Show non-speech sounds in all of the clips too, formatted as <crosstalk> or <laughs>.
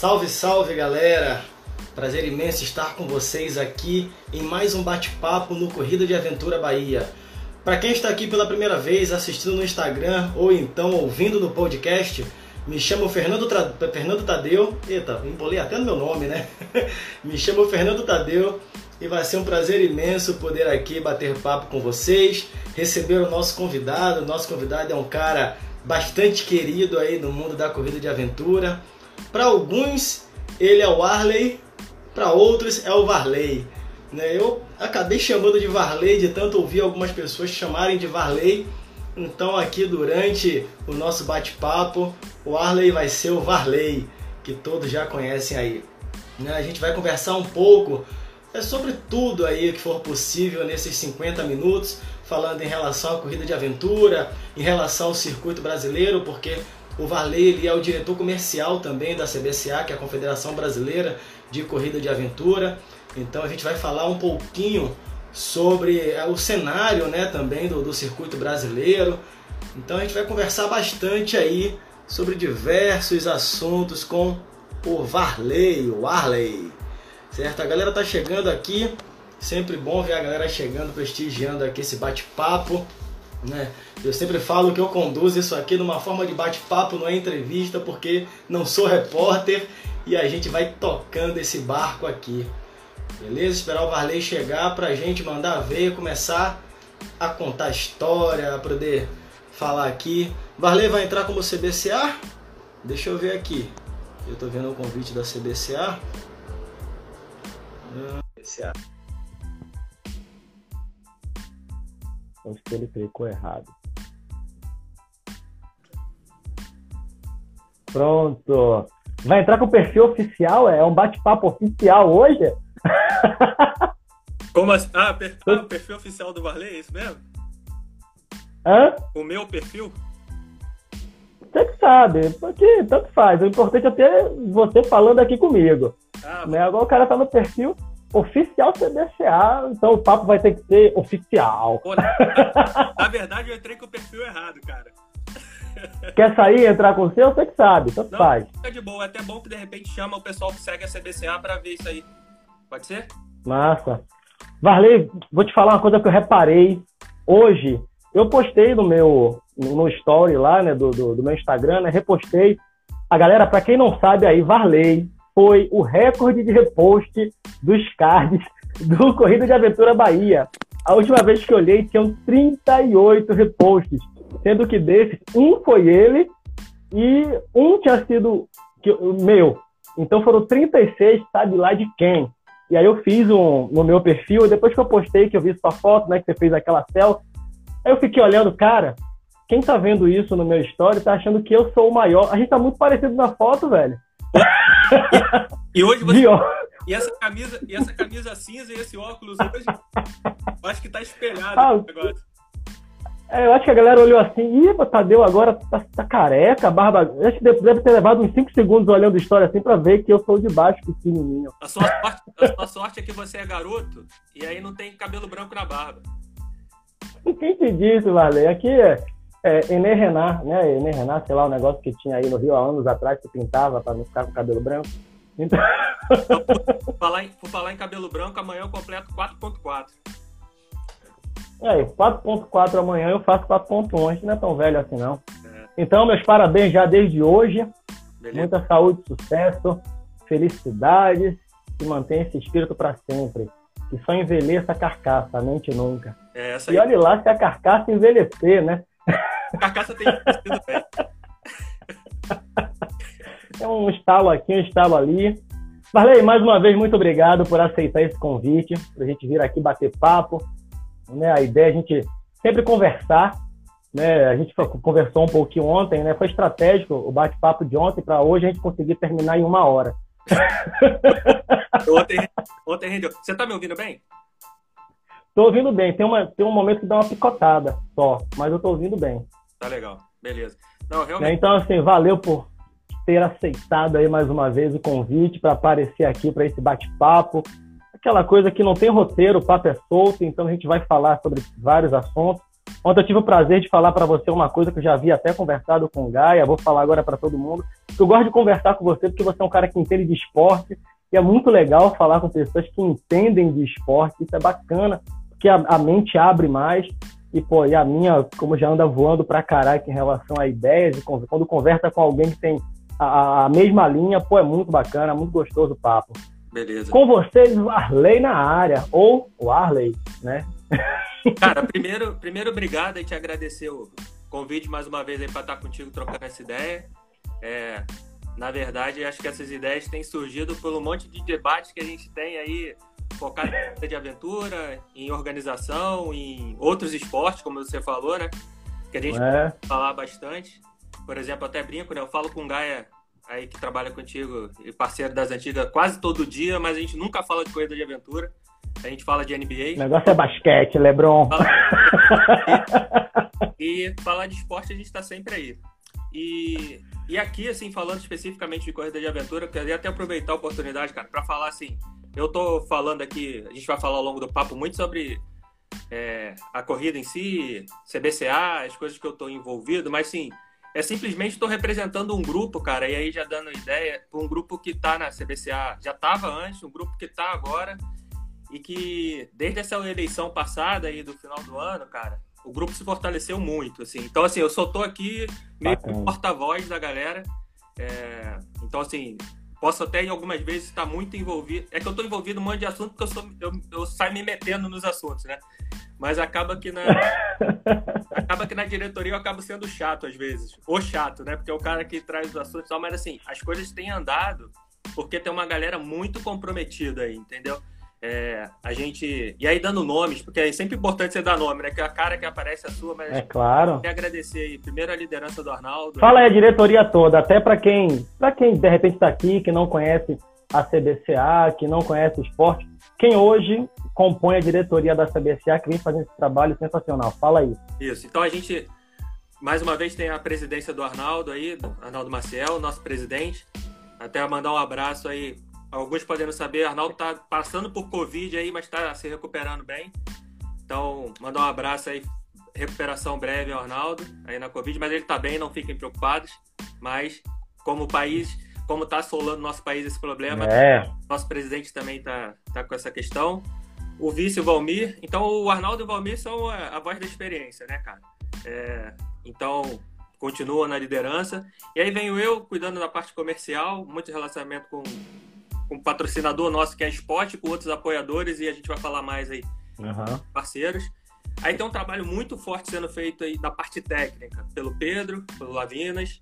Salve, salve galera! Prazer imenso estar com vocês aqui em mais um bate-papo no Corrida de Aventura Bahia. Para quem está aqui pela primeira vez assistindo no Instagram ou então ouvindo no podcast, me chamo Fernando, Tra... Fernando Tadeu. Eita, embolei até no meu nome, né? <laughs> me chamo Fernando Tadeu e vai ser um prazer imenso poder aqui bater papo com vocês, receber o nosso convidado. O nosso convidado é um cara bastante querido aí no mundo da corrida de aventura. Para alguns, ele é o Arley, para outros é o Varley. Né? Eu acabei chamando de Varley de tanto ouvir algumas pessoas chamarem de Varley. Então aqui durante o nosso bate-papo, o Arley vai ser o Varley, que todos já conhecem aí. Né? A gente vai conversar um pouco é sobre tudo aí que for possível nesses 50 minutos, falando em relação à corrida de aventura, em relação ao circuito brasileiro, porque o Varley ele é o diretor comercial também da CBCA, que é a Confederação Brasileira de Corrida de Aventura. Então a gente vai falar um pouquinho sobre é, o cenário né, também do, do circuito brasileiro. Então a gente vai conversar bastante aí sobre diversos assuntos com o Varley, o Arley certo? A galera tá chegando aqui, sempre bom ver a galera chegando, prestigiando aqui esse bate-papo, né? Eu sempre falo que eu conduzo isso aqui numa forma de bate-papo, não é entrevista, porque não sou repórter e a gente vai tocando esse barco aqui. Beleza? Esperar o Varley chegar pra gente mandar ver, começar a contar história, a poder falar aqui. Varley vai entrar como CBCA? Deixa eu ver aqui. Eu tô vendo o convite da CBCA. CBCA. Acho que ele clicou errado. Pronto. Vai entrar com o perfil oficial? É um bate-papo oficial hoje? <laughs> Como assim? Ah, per... ah, o perfil oficial do Varley, é isso mesmo? Hã? O meu perfil? Você que sabe, porque tanto faz. O importante é ter você falando aqui comigo. Ah, né? Agora o cara tá no perfil oficial CBCA, então o papo vai ter que ser oficial. Pô, na, na, verdade, eu entrei com o perfil errado, cara. Quer sair entrar com o seu? Você que sabe, tanto Não, faz. Fica de boa, é até bom que de repente chama o pessoal que segue a CBCA para ver isso aí. Pode ser? Massa. Varley, vou te falar uma coisa que eu reparei hoje. Eu postei no meu no story lá, né, do, do, do meu Instagram, né, repostei. A galera, para quem não sabe aí, Varley foi o recorde de repost dos cards do Corrida de Aventura Bahia. A última vez que olhei, tinham 38 reposts, sendo que desses, um foi ele e um tinha sido meu. Então foram 36, sabe lá de quem. E aí eu fiz um no meu perfil, depois que eu postei, que eu vi sua foto, né, que você fez aquela selfie, aí eu fiquei olhando, cara, quem tá vendo isso no meu story tá achando que eu sou o maior. A gente tá muito parecido na foto, velho. E, <laughs> e hoje você. E essa camisa, e essa camisa cinza e esse óculos hoje, eu acho que tá espelhado ah, negócio. É, eu acho que a galera olhou assim, ih, Tadeu agora tá, tá careca, barba. Eu acho que deve ter levado uns 5 segundos olhando a história assim pra ver que eu sou de baixo pequenininho. A sua, sorte, a sua sorte é que você é garoto e aí não tem cabelo branco na barba. Quem te disse, Valé? Aqui é, é, Ené Renan, né? Ené Renan, sei lá, o um negócio que tinha aí no Rio há anos atrás, que pintava para não ficar com cabelo branco. Então... <laughs> por, falar em, por falar em cabelo branco, amanhã eu completo 4.4. É, 4.4 amanhã eu faço 4.1, não é tão velho assim não. É. Então, meus parabéns já desde hoje. Beleza. Muita saúde, sucesso, felicidades e mantenha esse espírito para sempre. Que só envelheça a carcaça, a mente nunca. É, e olhe lá se a carcaça envelhecer, né? Carcaça tem bem. É um estalo aqui, um estalo ali. Marley, mais uma vez, muito obrigado por aceitar esse convite, para a gente vir aqui bater papo. Né? A ideia é a gente sempre conversar. Né? A gente conversou um pouquinho ontem, né? foi estratégico o bate-papo de ontem para hoje a gente conseguir terminar em uma hora. ontem, ontem rendeu. Você está me ouvindo bem? Tô ouvindo bem. Tem, uma, tem um momento que dá uma picotada só, mas eu tô ouvindo bem. Tá legal. Beleza. Não, realmente... Então, assim, valeu por ter aceitado aí mais uma vez o convite para aparecer aqui para esse bate-papo. Aquela coisa que não tem roteiro, o papo é solto, então a gente vai falar sobre vários assuntos. Ontem eu tive o prazer de falar para você uma coisa que eu já havia até conversado com o Gaia, vou falar agora para todo mundo. Eu gosto de conversar com você porque você é um cara que entende de esporte e é muito legal falar com pessoas que entendem de esporte. Isso é bacana, porque a, a mente abre mais. E, pô, e a minha, como já anda voando pra caralho em relação a ideias, e quando conversa com alguém que tem a, a mesma linha, pô, é muito bacana, muito gostoso o papo. Beleza. Com vocês, o Arley na área, ou o Arley, né? Cara, <laughs> primeiro, primeiro obrigado e te agradecer o convite mais uma vez aí para estar contigo trocando essa ideia. É, na verdade, acho que essas ideias têm surgido por um monte de debates que a gente tem aí focado em de aventura, em organização, em outros esportes, como você falou, né? Que a gente é. falar bastante. Por exemplo, até brinco, né? Eu falo com o Gaia aí que trabalha contigo e parceiro das antigas quase todo dia, mas a gente nunca fala de corrida de aventura. A gente fala de NBA. O negócio é basquete, Lebron. <laughs> e, e falar de esporte a gente está sempre aí. E, e aqui, assim, falando especificamente de corrida de aventura, eu queria até aproveitar a oportunidade, cara, para falar assim. Eu tô falando aqui, a gente vai falar ao longo do papo muito sobre é, a corrida em si, CBCA, as coisas que eu tô envolvido, mas sim, é simplesmente estou representando um grupo, cara, e aí já dando ideia, um grupo que está na CBCA, já estava antes, um grupo que está agora, e que desde essa eleição passada aí do final do ano, cara, o grupo se fortaleceu muito, assim. Então, assim, eu só tô aqui meio que porta-voz da galera. É... Então, assim, posso até em algumas vezes estar muito envolvido. É que eu estou envolvido em um monte de assunto porque eu, sou, eu, eu saio me metendo nos assuntos, né? Mas acaba que na <laughs> acaba que na diretoria eu acabo sendo chato às vezes. Ou chato, né? Porque é o cara que traz os assuntos e tal. Mas assim, as coisas têm andado porque tem uma galera muito comprometida aí, entendeu? É, a gente. E aí, dando nomes, porque é sempre importante você dar nome, né? Que é a cara que aparece a sua, mas. É claro. Queria agradecer aí, primeiro a liderança do Arnaldo. Fala aí a diretoria toda, até para quem, para quem de repente está aqui, que não conhece a CBCA, que não conhece o esporte, quem hoje compõe a diretoria da CBCA, que vem fazendo esse trabalho sensacional. Fala aí. Isso, então a gente, mais uma vez, tem a presidência do Arnaldo aí, do Arnaldo Maciel, nosso presidente. Até mandar um abraço aí alguns podendo saber, Arnaldo está passando por Covid aí, mas está se recuperando bem. Então, mandar um abraço aí, recuperação breve ao Arnaldo aí na Covid, mas ele está bem, não fiquem preocupados. Mas, como o país, como está assolando nosso país esse problema, é. nosso presidente também está tá com essa questão. O vice, o Valmir. Então, o Arnaldo e o Valmir são a, a voz da experiência, né, cara? É, então, continua na liderança. E aí venho eu cuidando da parte comercial, muito relacionamento com com um patrocinador nosso que é Spot, com outros apoiadores, e a gente vai falar mais aí, uhum. parceiros. Aí tem um trabalho muito forte sendo feito aí da parte técnica, pelo Pedro, pelo Lavinas,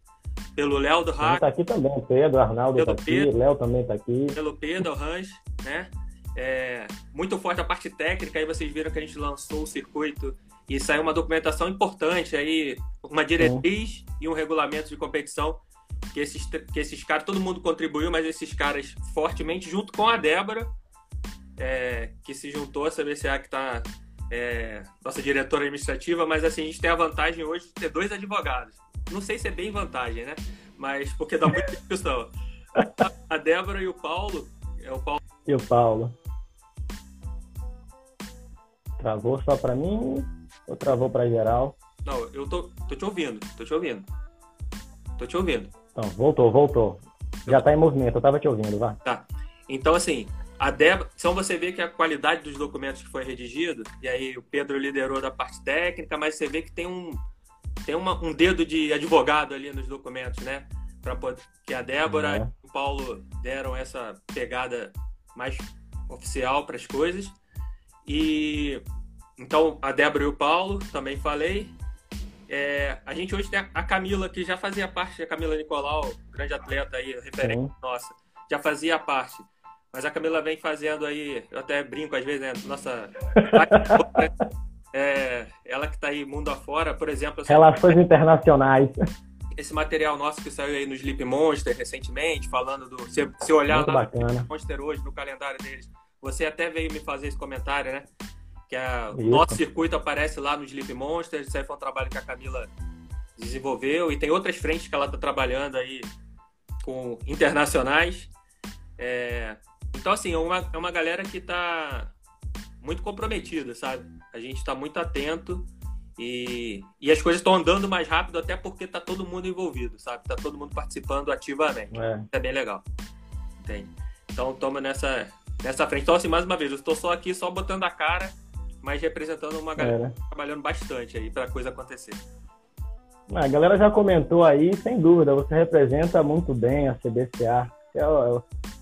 pelo Léo do Hack. Tá aqui também, Pedro, Arnaldo tá aqui, Léo também tá aqui. Pelo Pedro, Range, né? É, muito forte a parte técnica, aí vocês viram que a gente lançou o circuito e saiu uma documentação importante aí, uma diretriz Sim. e um regulamento de competição que esses, que esses caras, todo mundo contribuiu, mas esses caras fortemente, junto com a Débora, é, que se juntou a CBCA, que está é, nossa diretora administrativa, mas assim, a gente tem a vantagem hoje de ter dois advogados. Não sei se é bem vantagem, né? Mas porque dá muita discussão. A Débora e o Paulo. É o Paulo. E o Paulo. Travou só para mim ou travou para geral? Não, eu tô, tô te ouvindo, tô te ouvindo. Tô te ouvindo. Então, voltou, voltou. Já está em movimento, eu estava te ouvindo, vá. Tá. Então, assim, a Débora, então você vê que a qualidade dos documentos que foi redigido, e aí o Pedro liderou da parte técnica, mas você vê que tem um, tem uma, um dedo de advogado ali nos documentos, né? Pra poder, que a Débora é. e o Paulo deram essa pegada mais oficial para as coisas. E então a Débora e o Paulo também falei. É, a gente hoje tem a Camila, que já fazia parte, a Camila Nicolau, grande atleta aí, referente Sim. nossa, já fazia parte. Mas a Camila vem fazendo aí, eu até brinco às vezes, né? Nossa. <laughs> é, ela que está aí mundo afora, por exemplo. Relações internacionais. Esse material nosso que saiu aí no Sleep Monster recentemente, falando do. Se, se olhar Muito lá bacana. no Monster hoje, no calendário deles, você até veio me fazer esse comentário, né? Que é, o nosso circuito aparece lá no Sleep Monster. Isso aí foi um trabalho que a Camila desenvolveu e tem outras frentes que ela está trabalhando aí com internacionais. É, então, assim, é uma, é uma galera que está muito comprometida, sabe? A gente está muito atento E, e as coisas estão andando mais rápido até porque está todo mundo envolvido, sabe? Está todo mundo participando ativamente. É, é bem legal. Entende? Então, toma nessa, nessa frente. Então, assim, mais uma vez, eu estou só aqui, só botando a cara, mas representando uma galera é. Trabalhando bastante aí para a coisa acontecer. A galera já comentou aí, sem dúvida, você representa muito bem a CBCA. É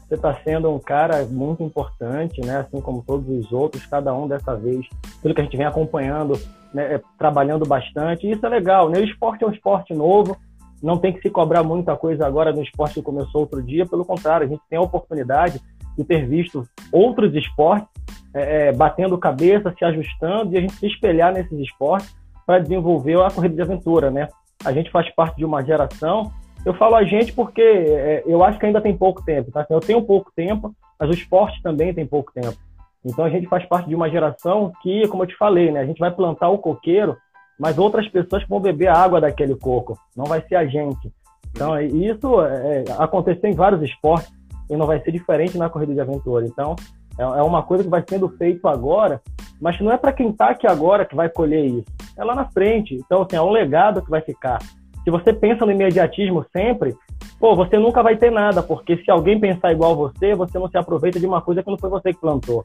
você está sendo um cara muito importante, né? Assim como todos os outros, cada um dessa vez, pelo que a gente vem acompanhando, né? É, trabalhando bastante. E isso é legal, né? O esporte é um esporte novo, não tem que se cobrar muita coisa agora no esporte que começou outro dia. Pelo contrário, a gente tem a oportunidade de ter visto outros esportes é, é batendo cabeça, se ajustando e a gente se espelhar nesses esportes para desenvolver a corrida de aventura, né? A gente faz parte de uma geração. Eu falo a gente porque é, eu acho que ainda tem pouco tempo, tá? Eu tenho pouco tempo, mas o esporte também tem pouco tempo. Então a gente faz parte de uma geração que, como eu te falei, né? A gente vai plantar o coqueiro, mas outras pessoas vão beber a água daquele coco. Não vai ser a gente. Então isso é, aconteceu em vários esportes e não vai ser diferente na corrida de aventura. Então é, é uma coisa que vai sendo feito agora, mas não é para quem está aqui agora que vai colher isso. É lá na frente. Então, assim, é um legado que vai ficar. Se você pensa no imediatismo sempre, pô, você nunca vai ter nada, porque se alguém pensar igual você, você não se aproveita de uma coisa que não foi você que plantou.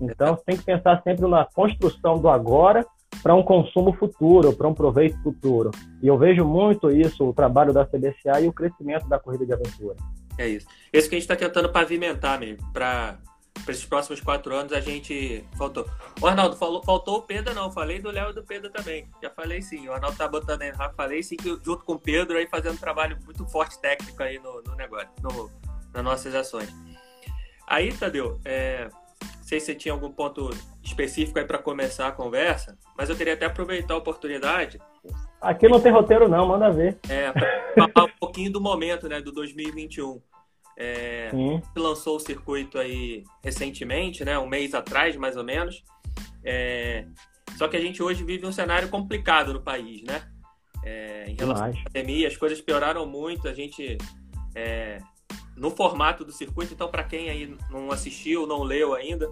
Então, você tem que pensar sempre na construção do agora para um consumo futuro, para um proveito futuro. E eu vejo muito isso, o trabalho da CBCA e o crescimento da corrida de aventura. É isso. Esse que a gente está tentando pavimentar mesmo, para para esses próximos quatro anos a gente faltou. O Arnaldo falou, faltou o Pedro, não. Falei do Léo e do Pedro também. Já falei sim. O Arnaldo tá botando aí, já falei sim, que junto com o Pedro aí fazendo um trabalho muito forte técnico aí no, no negócio, no, nas nossas ações. Aí, Tadeu, é, não sei se você tinha algum ponto específico aí para começar a conversa, mas eu queria até aproveitar a oportunidade. Aqui não tem roteiro, não, manda ver. É, falar um pouquinho do momento, né, do 2021. É, lançou o circuito aí recentemente, né, um mês atrás, mais ou menos. É, só que a gente hoje vive um cenário complicado no país, né? É, em relação à pandemia, as coisas pioraram muito. A gente é, no formato do circuito, então para quem aí não assistiu, não leu ainda,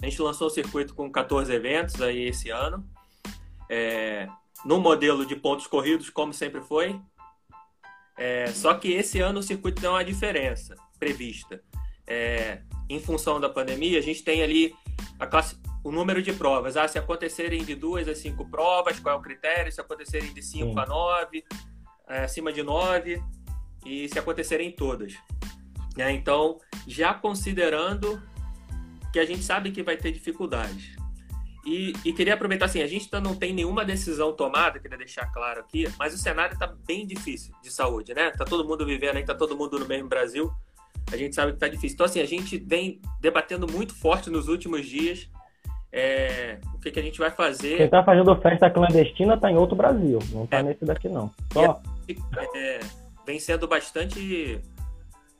a gente lançou o circuito com 14 eventos aí esse ano. É, no modelo de pontos corridos, como sempre foi, é, só que esse ano o circuito tem uma diferença prevista. É, em função da pandemia, a gente tem ali classe, o número de provas. Ah, se acontecerem de duas a cinco provas, qual é o critério? Se acontecerem de cinco Sim. a nove, é, acima de nove, e se acontecerem todas. É, então, já considerando que a gente sabe que vai ter dificuldades. E, e, queria aproveitar assim, a gente não tem nenhuma decisão tomada, queria deixar claro aqui, mas o cenário está bem difícil de saúde, né? Tá todo mundo vivendo aí, tá todo mundo no mesmo Brasil. A gente sabe que tá difícil. Então assim, a gente vem debatendo muito forte nos últimos dias é, o que, que, a gente vai fazer. Quem tá fazendo festa clandestina tá em outro Brasil, não tá é, nesse daqui não. Só... É, vem sendo bastante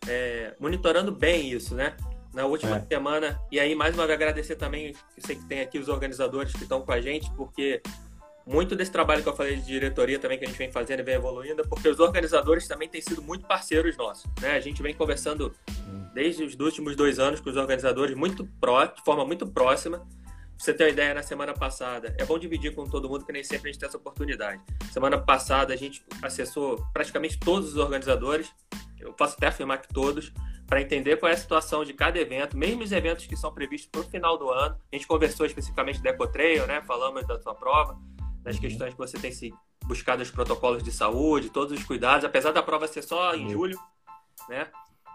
é, monitorando bem isso, né? Na última é. semana. E aí, mais uma vez, agradecer também, eu sei que tem aqui os organizadores que estão com a gente, porque muito desse trabalho que eu falei de diretoria também que a gente vem fazendo e vem evoluindo, porque os organizadores também têm sido muito parceiros nossos. Né? A gente vem conversando desde os últimos dois anos com os organizadores muito pró, de forma muito próxima. Pra você ter uma ideia, na semana passada, é bom dividir com todo mundo, que nem sempre a gente tem essa oportunidade. Semana passada a gente acessou praticamente todos os organizadores, eu posso até afirmar que todos, para entender qual é a situação de cada evento, mesmo os eventos que são previstos para o final do ano. A gente conversou especificamente do Ecotrail, né? Falamos da sua prova, das uhum. questões que você tem se buscado os protocolos de saúde, todos os cuidados, apesar da prova ser só em uhum. julho, né?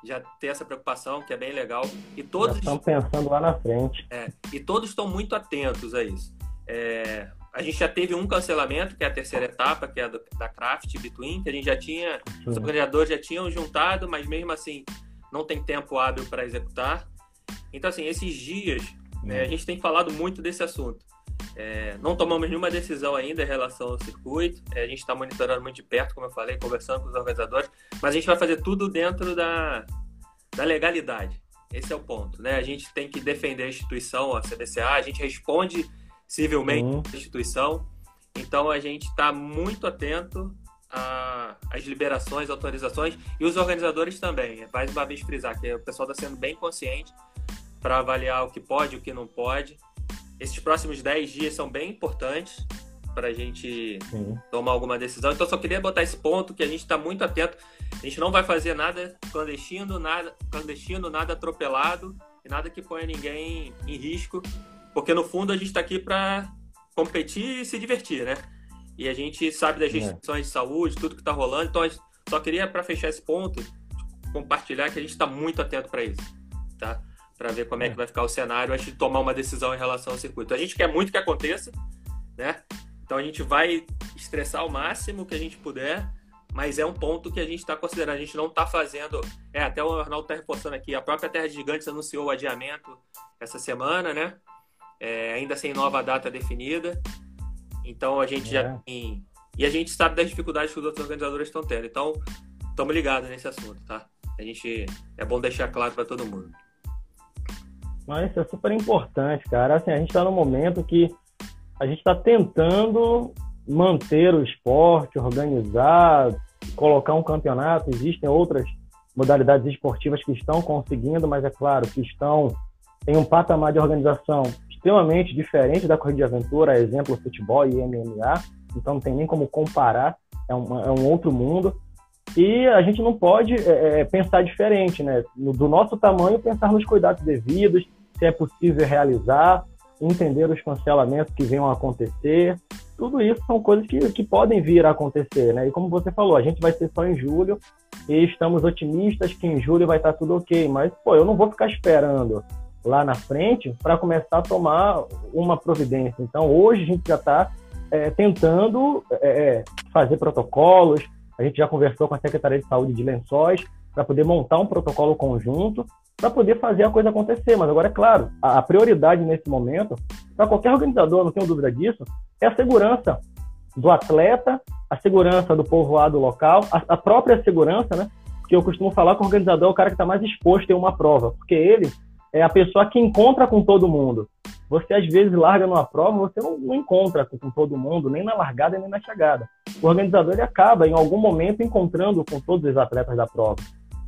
Já ter essa preocupação, que é bem legal. E todos estão pensando lá na frente. É, e todos estão muito atentos a isso. É, a gente já teve um cancelamento, que é a terceira etapa, que é a do, da Craft Between, que a gente já tinha, os organizadores já tinham juntado, mas mesmo assim não tem tempo hábil para executar. Então, assim, esses dias, né, a gente tem falado muito desse assunto. É, não tomamos nenhuma decisão ainda em relação ao circuito. É, a gente está monitorando muito de perto, como eu falei, conversando com os organizadores, mas a gente vai fazer tudo dentro da, da legalidade. Esse é o ponto, né? A gente tem que defender a instituição, a CBCA, a gente responde civilmente uhum. à instituição. Então a gente está muito atento a, as liberações, autorizações e os organizadores também. Mais uma vez frisar que o pessoal está sendo bem consciente para avaliar o que pode e o que não pode. Esses próximos 10 dias são bem importantes, para a gente Sim. tomar alguma decisão. Então, só queria botar esse ponto que a gente está muito atento. A gente não vai fazer nada clandestino, nada clandestino, nada atropelado e nada que ponha ninguém em risco, porque no fundo a gente está aqui para competir e se divertir, né? E a gente sabe das é. restrições é. de saúde, tudo que está rolando. Então, só queria para fechar esse ponto compartilhar que a gente está muito atento para isso, tá? Para ver como é. é que vai ficar o cenário antes de tomar uma decisão em relação ao circuito. A gente quer muito que aconteça, né? Então a gente vai estressar o máximo que a gente puder, mas é um ponto que a gente está considerando. A gente não está fazendo. É, até o Arnaldo está reforçando aqui. A própria Terra de Gigantes anunciou o adiamento essa semana, né? É, ainda sem nova data definida. Então a gente é. já tem. E a gente sabe das dificuldades que os outros organizadores estão tendo. Então, estamos ligados nesse assunto, tá? A gente. É bom deixar claro para todo mundo. Mas isso é super importante, cara. Assim, a gente está no momento que a gente está tentando manter o esporte, organizar, colocar um campeonato. Existem outras modalidades esportivas que estão conseguindo, mas é claro que estão em um patamar de organização extremamente diferente da corrida de aventura, exemplo futebol e MMA. Então não tem nem como comparar, é é um outro mundo. E a gente não pode é, é pensar diferente, né? Do nosso tamanho, pensar nos cuidados devidos, se é possível realizar, entender os cancelamentos que venham a acontecer. Tudo isso são coisas que, que podem vir a acontecer, né? E como você falou, a gente vai ser só em julho e estamos otimistas que em julho vai estar tudo ok. Mas, pô, eu não vou ficar esperando lá na frente para começar a tomar uma providência. Então, hoje a gente já está é, tentando é, é, fazer protocolos. A gente já conversou com a Secretaria de Saúde de Lençóis para poder montar um protocolo conjunto para poder fazer a coisa acontecer. Mas agora, é claro, a, a prioridade nesse momento, para qualquer organizador, não tenho dúvida disso, é a segurança do atleta, a segurança do povoado local, a, a própria segurança, né? Porque eu costumo falar que o organizador é o cara que está mais exposto em uma prova, porque ele é a pessoa que encontra com todo mundo. Você às vezes larga numa prova, você não, não encontra com, com, todo mundo, nem na largada nem na chegada. O organizador ele acaba em algum momento encontrando com todos os atletas da prova.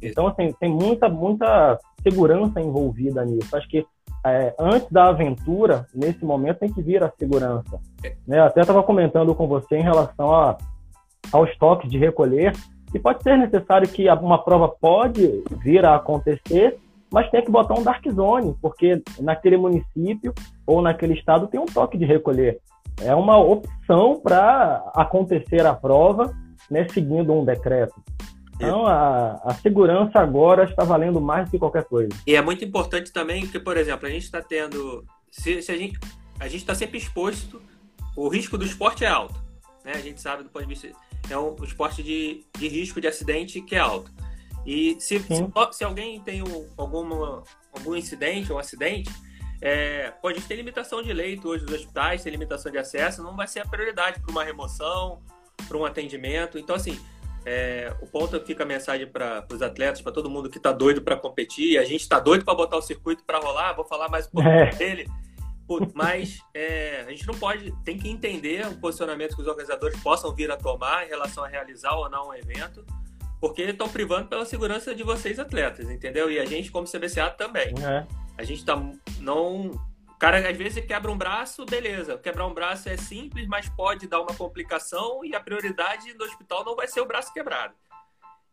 Então, assim, tem muita, muita segurança envolvida nisso. Acho que é, antes da aventura, nesse momento, tem que vir a segurança. Né? Até estava comentando com você em relação a, aos toques de recolher, que pode ser necessário que uma prova pode vir a acontecer, mas tem que botar um dark zone, porque naquele município ou naquele estado tem um toque de recolher. É uma opção para acontecer a prova, né, seguindo um decreto. Então, a, a, segurança agora está valendo mais do que qualquer coisa. E é muito importante também que, por exemplo, a gente está tendo. Se, se, a gente a gente está sempre exposto, o risco do esporte é alto. Né? A gente sabe do ponto de vista. É um, um esporte de, de risco de acidente que é alto. E se, se, se, alguém tem um, alguma, algum incidente ou um acidente, é, pode ter limitação de leito hoje nos hospitais, tem limitação de acesso, não vai ser a prioridade para uma remoção, para um atendimento. Então, assim, é, o ponto que fica a mensagem para os atletas, para todo mundo que está doido para competir. A gente está doido para botar o circuito para rolar. Vou falar mais um pouco é. dele. <laughs> Mas é, a gente não pode, tem que entender o posicionamento que os organizadores possam vir a tomar em relação a realizar ou não um evento, porque estão privando pela segurança de vocês, atletas, entendeu? E a gente, como CBCA, também. É. A gente está não cara às vezes quebra um braço, beleza. Quebrar um braço é simples, mas pode dar uma complicação e a prioridade do hospital não vai ser o braço quebrado.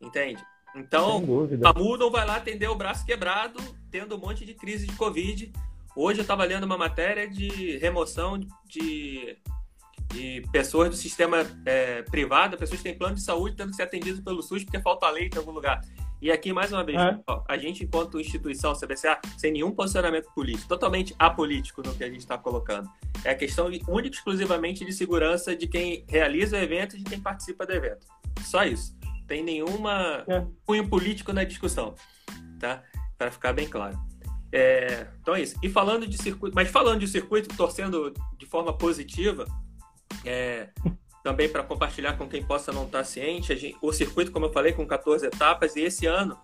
Entende? Então, a MU não vai lá atender o braço quebrado, tendo um monte de crise de Covid. Hoje eu estava lendo uma matéria de remoção de, de pessoas do sistema é, privado, pessoas que têm plano de saúde tendo que ser atendidas pelo SUS porque falta leite em algum lugar. E aqui, mais uma vez, é. ó, a gente, enquanto instituição CBCA, sem nenhum posicionamento político, totalmente apolítico no que a gente está colocando. É a questão única e exclusivamente de segurança de quem realiza o evento e de quem participa do evento. Só isso. Tem nenhuma é. cunho político na discussão, tá? Para ficar bem claro. É, então é isso. E falando de circuito, mas falando de circuito, torcendo de forma positiva, é, também para compartilhar com quem possa não estar tá ciente. Gente, o circuito, como eu falei, com 14 etapas, e esse ano,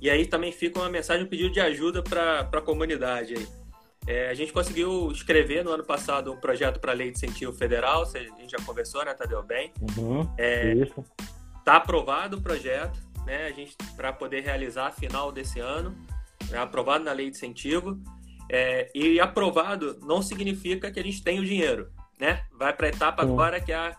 e aí também fica uma mensagem, um pedido de ajuda para a comunidade. Aí. É, a gente conseguiu escrever no ano passado um projeto para a Lei de Incentivo Federal, a gente já conversou, né, Tadeu? Bem. Uhum, é, isso. Está aprovado o projeto, né, a gente para poder realizar a final desse ano, é aprovado na Lei de Incentivo. É, e aprovado não significa que a gente tem o dinheiro né? Vai para a etapa Sim. agora que é,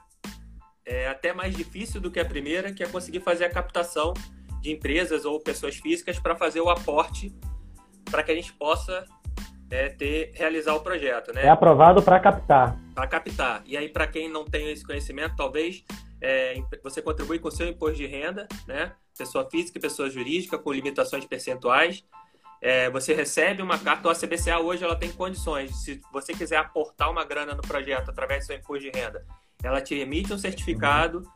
é até mais difícil do que a primeira, que é conseguir fazer a captação de empresas ou pessoas físicas para fazer o aporte para que a gente possa é, ter realizar o projeto, né? É aprovado para captar. Para captar. E aí para quem não tem esse conhecimento, talvez é, você contribui com seu imposto de renda, né? Pessoa física e pessoa jurídica com limitações percentuais. É, você recebe uma carta, a CBCA hoje ela tem condições. Se você quiser aportar uma grana no projeto através do seu imposto de renda, ela te emite um certificado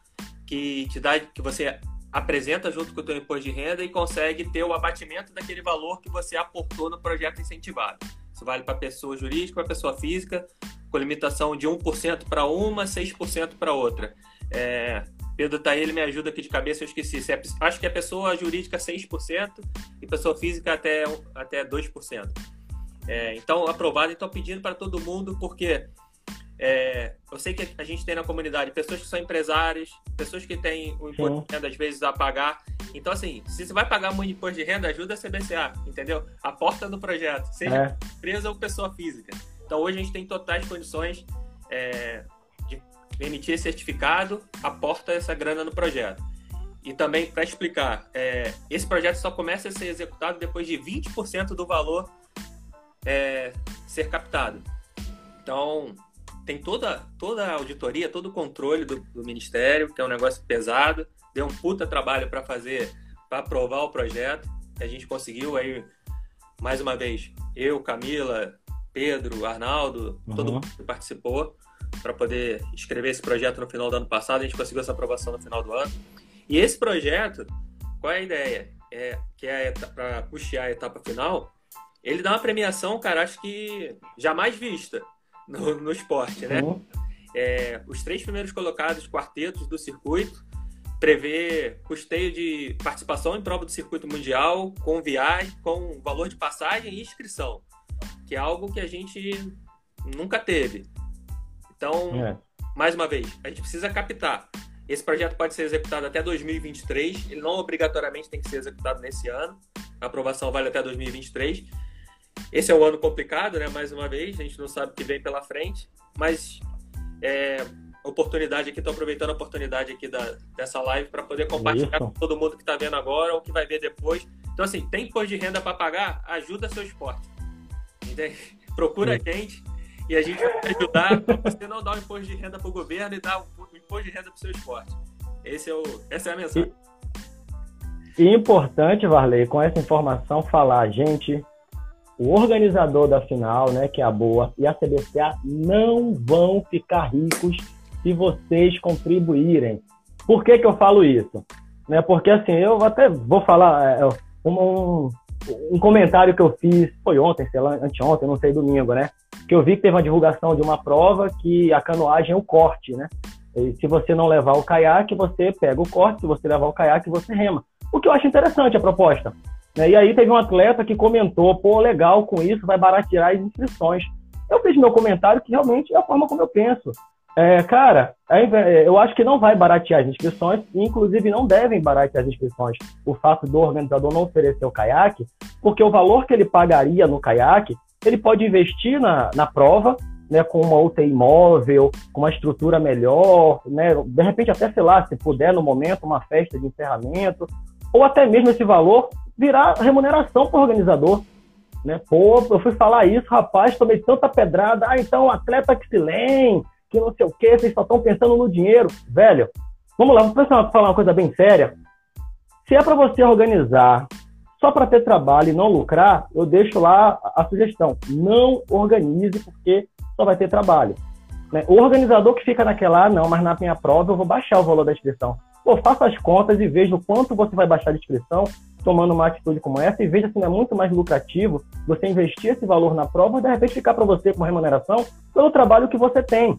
que te dá, que você apresenta junto com o teu imposto de renda e consegue ter o abatimento daquele valor que você aportou no projeto incentivado. Isso vale para pessoa jurídica, para pessoa física, com limitação de 1% para uma, 6% para outra. É, Pedro tá aí, ele me ajuda aqui de cabeça, eu esqueci. É, acho que é pessoa jurídica 6% e pessoa física até, até 2%. É, então, aprovado, então pedindo para todo mundo, porque é, eu sei que a gente tem na comunidade pessoas que são empresários, pessoas que têm o imposto de renda às vezes a pagar. Então, assim, se você vai pagar muito imposto de renda, ajuda a CBCA, entendeu? A porta do projeto, seja é. empresa ou pessoa física. Então, hoje a gente tem totais condições é, emitir certificado, aporta essa grana no projeto. E também, para explicar, é, esse projeto só começa a ser executado depois de 20% do valor é, ser captado. Então, tem toda, toda a auditoria, todo o controle do, do Ministério, que é um negócio pesado, deu um puta trabalho para fazer, para aprovar o projeto. A gente conseguiu aí, mais uma vez, eu, Camila, Pedro, Arnaldo, uhum. todo mundo que participou para poder escrever esse projeto no final do ano passado. A gente conseguiu essa aprovação no final do ano. E esse projeto, qual é a ideia? É, que é para puxar a etapa final, ele dá uma premiação, cara, acho que jamais vista no, no esporte, né? Uhum. É, os três primeiros colocados, quartetos do circuito, prevê custeio de participação em prova do circuito mundial, com viagem, com valor de passagem e inscrição, que é algo que a gente nunca teve. Então, é. mais uma vez, a gente precisa captar. Esse projeto pode ser executado até 2023, ele não obrigatoriamente tem que ser executado nesse ano. A aprovação vale até 2023. Esse é um ano complicado, né? Mais uma vez, a gente não sabe o que vem pela frente, mas é, oportunidade aqui, estou aproveitando a oportunidade aqui da, dessa live para poder compartilhar Isso. com todo mundo que está vendo agora ou que vai ver depois. Então, assim, tem imposto de renda para pagar? Ajuda seu esporte. Entende? Procura a gente e a gente vai ajudar para você não dar o imposto de renda para o governo e dar o imposto de renda para o seu esporte. Esse é o, essa é a mensagem. E, importante, Varley, com essa informação, falar, gente, o organizador da final, né, que é a Boa, e a CBCA não vão ficar ricos se vocês contribuírem. Por que, que eu falo isso? Né, porque assim, eu até vou falar é, um, um comentário que eu fiz, foi ontem, sei lá, anteontem, não sei, domingo, né? Que eu vi que teve uma divulgação de uma prova que a canoagem é o corte, né? E se você não levar o caiaque, você pega o corte, se você levar o caiaque, você rema. O que eu acho interessante a proposta. Né? E aí teve um atleta que comentou, pô, legal com isso, vai baratear as inscrições. Eu fiz meu comentário que realmente é a forma como eu penso. É, cara, é, eu acho que não vai baratear as inscrições, inclusive não devem baratear as inscrições o fato do organizador não oferecer o caiaque, porque o valor que ele pagaria no caiaque, ele pode investir na, na prova, né, com uma UTI móvel, com uma estrutura melhor, né, de repente até, sei lá, se puder no momento, uma festa de encerramento, ou até mesmo esse valor virar remuneração para o organizador. Né? Pô, eu fui falar isso, rapaz, tomei tanta pedrada, ah, então atleta que se lembra, que não sei o que, vocês só estão pensando no dinheiro. Velho, vamos lá, vamos falar uma coisa bem séria. Se é para você organizar só para ter trabalho e não lucrar, eu deixo lá a, sugestão. Não organize porque só vai ter trabalho. Né? O organizador que fica naquela, ah, não, mas na minha prova eu vou baixar o valor da inscrição. Pô, faça as contas e veja o quanto você vai baixar de inscrição tomando uma atitude como essa e veja se não é muito mais lucrativo você investir esse valor na prova e de repente ficar para você com remuneração pelo trabalho que você tem.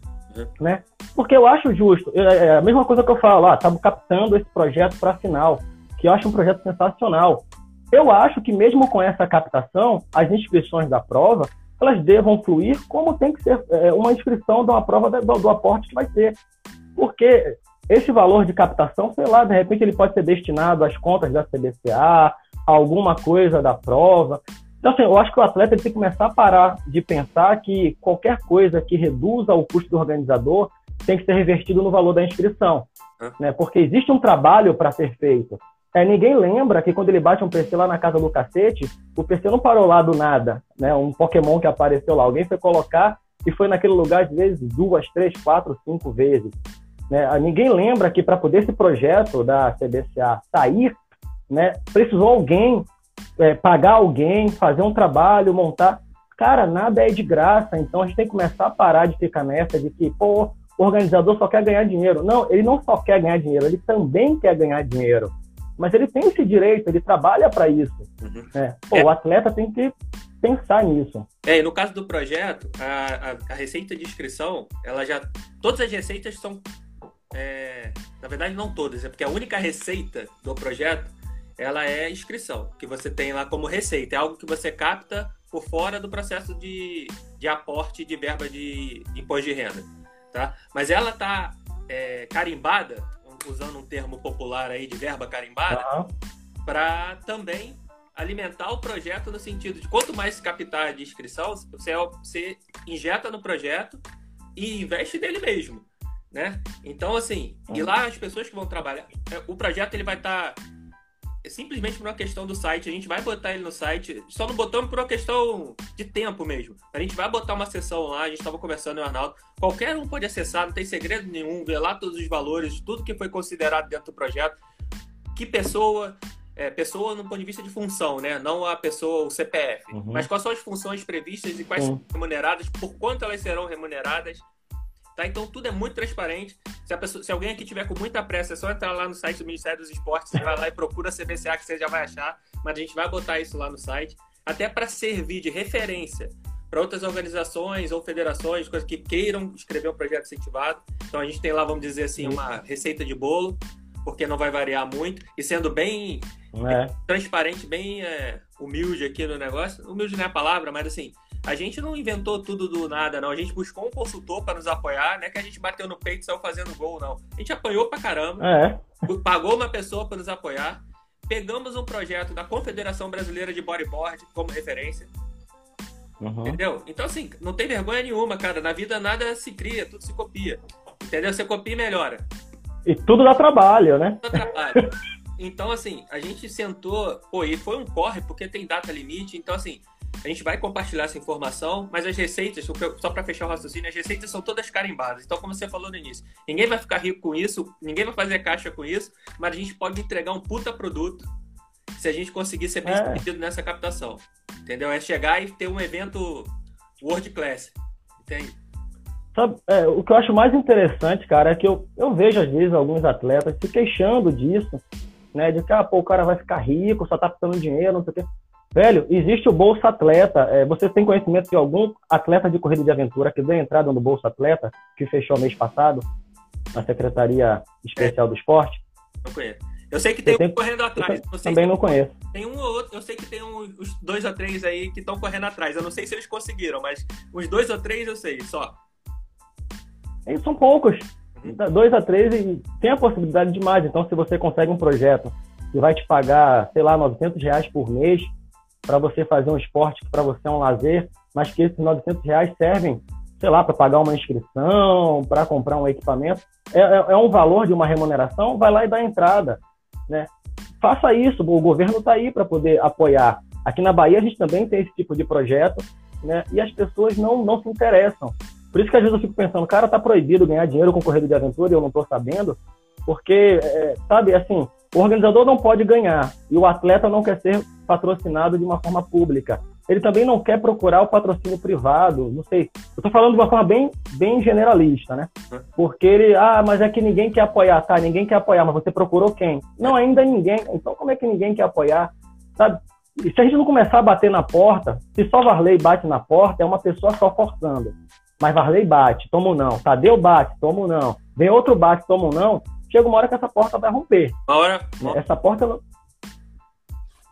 Né? Porque eu acho justo, é, é a mesma coisa que eu falo, ah, estamos captando esse projeto para a final, que eu acho um projeto sensacional. Eu acho que mesmo com essa captação, as inscrições da prova, elas devam fluir como tem que ser é, uma inscrição de uma prova do, do aporte que vai ser. Porque esse valor de captação, sei lá, de repente ele pode ser destinado às contas da CBCA, alguma coisa da prova. Então, assim, eu acho que o atleta tem que começar a parar de pensar que qualquer coisa que reduza o custo do organizador tem que ser revertido no valor da inscrição. Né? Porque existe um trabalho para ser feito. É, ninguém lembra que quando ele bate um PC lá na casa do cacete, o PC não parou lá do nada, né? Um Pokémon que apareceu lá. Alguém foi colocar e foi naquele lugar, às vezes, duas, três, quatro, cinco vezes. Né? Ah, ninguém lembra que para poder esse projeto da CBCA sair, né, precisou alguém é, pagar alguém, fazer um trabalho, montar. Cara, nada é de graça, então a gente tem que começar a parar de ficar nessa de que, pô, o organizador só quer ganhar dinheiro. Não, ele não só quer ganhar dinheiro, ele também quer ganhar dinheiro. Mas ele tem esse direito, ele trabalha para isso. Uhum. Né? Pô, é. O atleta tem que pensar nisso. É, e no caso do projeto, a, a, a, receita de inscrição, ela já. Todas as receitas são. É, na verdade, não todas, é porque a única receita do projeto ela é inscrição, que você tem lá como receita. É algo que você capta por fora do processo de, de aporte de verba de, de imposto de renda. Tá? Mas ela está é, carimbada, usando um termo popular aí de verba carimbada, uhum. para também alimentar o projeto no sentido de quanto mais capital de inscrição, você, você injeta no projeto e investe nele mesmo. Né? Então, assim, uhum. e lá as pessoas que vão trabalhar, é, o projeto ele vai estar tá simplesmente por uma questão do site. A gente vai botar ele no site, só não botamos por uma questão de tempo mesmo. A gente vai botar uma sessão lá, a gente estava conversando, o Arnaldo. Qualquer um pode acessar, não tem segredo nenhum, ver lá todos os valores, tudo que foi considerado dentro do projeto. Que pessoa, é, pessoa no ponto de vista de função, né? Não a pessoa, o CPF. Uhum. Mas quais são as funções previstas e quais uhum. são remuneradas, por quanto elas serão remuneradas Tá? Então tudo é muito transparente. Se, pessoa, se, alguém aqui tiver com muita pressa, é só entrar lá no site do Ministério dos Esportes, você vai lá e procura a CBCA que você já vai achar, mas a gente vai botar isso lá no site, até para servir de referência para outras organizações ou federações, coisas que queiram escrever um projeto incentivado. Então a gente tem lá, vamos dizer assim, uma receita de bolo, porque não vai variar muito, e sendo bem é. transparente, bem é, humilde aqui no negócio. Humilde não é a palavra, mas assim, a gente não inventou tudo do nada, não. A gente buscou um consultor para nos apoiar, não é que a gente bateu no peito e saiu fazendo gol, não. A gente apanhou pra caramba, é. pagou uma pessoa para nos apoiar, pegamos um projeto da Confederação Brasileira de Bodyboard como referência. Uhum. Entendeu? Então, assim, não tem vergonha nenhuma, cara. Na vida nada se cria, tudo se copia. Entendeu? Você copia e melhora. E tudo dá trabalho, né? Tudo dá trabalho. <laughs> Então, assim, a gente sentou, pô, e foi um corre, porque tem data limite. Então, assim, a gente vai compartilhar essa informação, mas as receitas, só para fechar o raciocínio, as receitas são todas carimbadas. Então, como você falou no início, ninguém vai ficar rico com isso, ninguém vai fazer caixa com isso, mas a gente pode entregar um puta produto se a gente conseguir ser bem é. sucedido nessa captação. Entendeu? É chegar e ter um evento world class. Entende? Sabe, é, o que eu acho mais interessante, cara, é que eu, eu vejo às vezes alguns atletas se queixando disso, né? De que ah, pô, o cara vai ficar rico, só tá precisando dinheiro, não sei o quê. Velho, existe o Bolsa Atleta. É, vocês têm conhecimento de algum atleta de corrida de aventura que deu entrada no Bolsa Atleta, que fechou mês passado, na Secretaria Especial é. do Esporte? Não conheço. Eu sei que tem, um correndo atrás. Não também não conheço. Tem um ou outro, eu sei que tem uns dois ou três aí que estão correndo atrás. Eu não sei se eles conseguiram, mas uns dois ou três eu sei, só. Eles são poucos. Uhum. Dois a três e tem a possibilidade de mais. Então, se você consegue um projeto que vai te pagar, sei lá, 900 reais por mês, para você fazer um esporte que para você é um lazer, mas que esses 900 reais servem, sei lá, para pagar uma inscrição, para comprar um equipamento, é, é, é, um valor de uma remuneração, vai lá e dá entrada, né? Faça isso, o governo está aí para poder apoiar. Aqui na Bahia a gente também tem esse tipo de projeto, né? E as pessoas não, não se interessam. Por isso que às vezes eu fico pensando, cara, tá proibido ganhar dinheiro com corrida de aventura e eu não estou sabendo, porque, é, sabe, assim, o organizador não pode ganhar e o atleta não quer ser patrocinado de uma forma pública. Ele também não quer procurar o patrocínio privado, não sei. Eu estou falando de uma forma bem, bem generalista, né? Porque ele, ah, mas é que ninguém quer apoiar, tá? Ninguém quer apoiar, mas você procurou quem? Não, ainda ninguém. Então, como é que ninguém quer apoiar? Sabe? E se a gente não começar a bater na porta, se só Varley bate na porta, é uma pessoa só forçando. Mas Varley bate, toma um não. Tadeu bate, toma um não. Vem outro bate, toma um não chega uma hora que essa porta vai romper. Uma hora. Essa porta.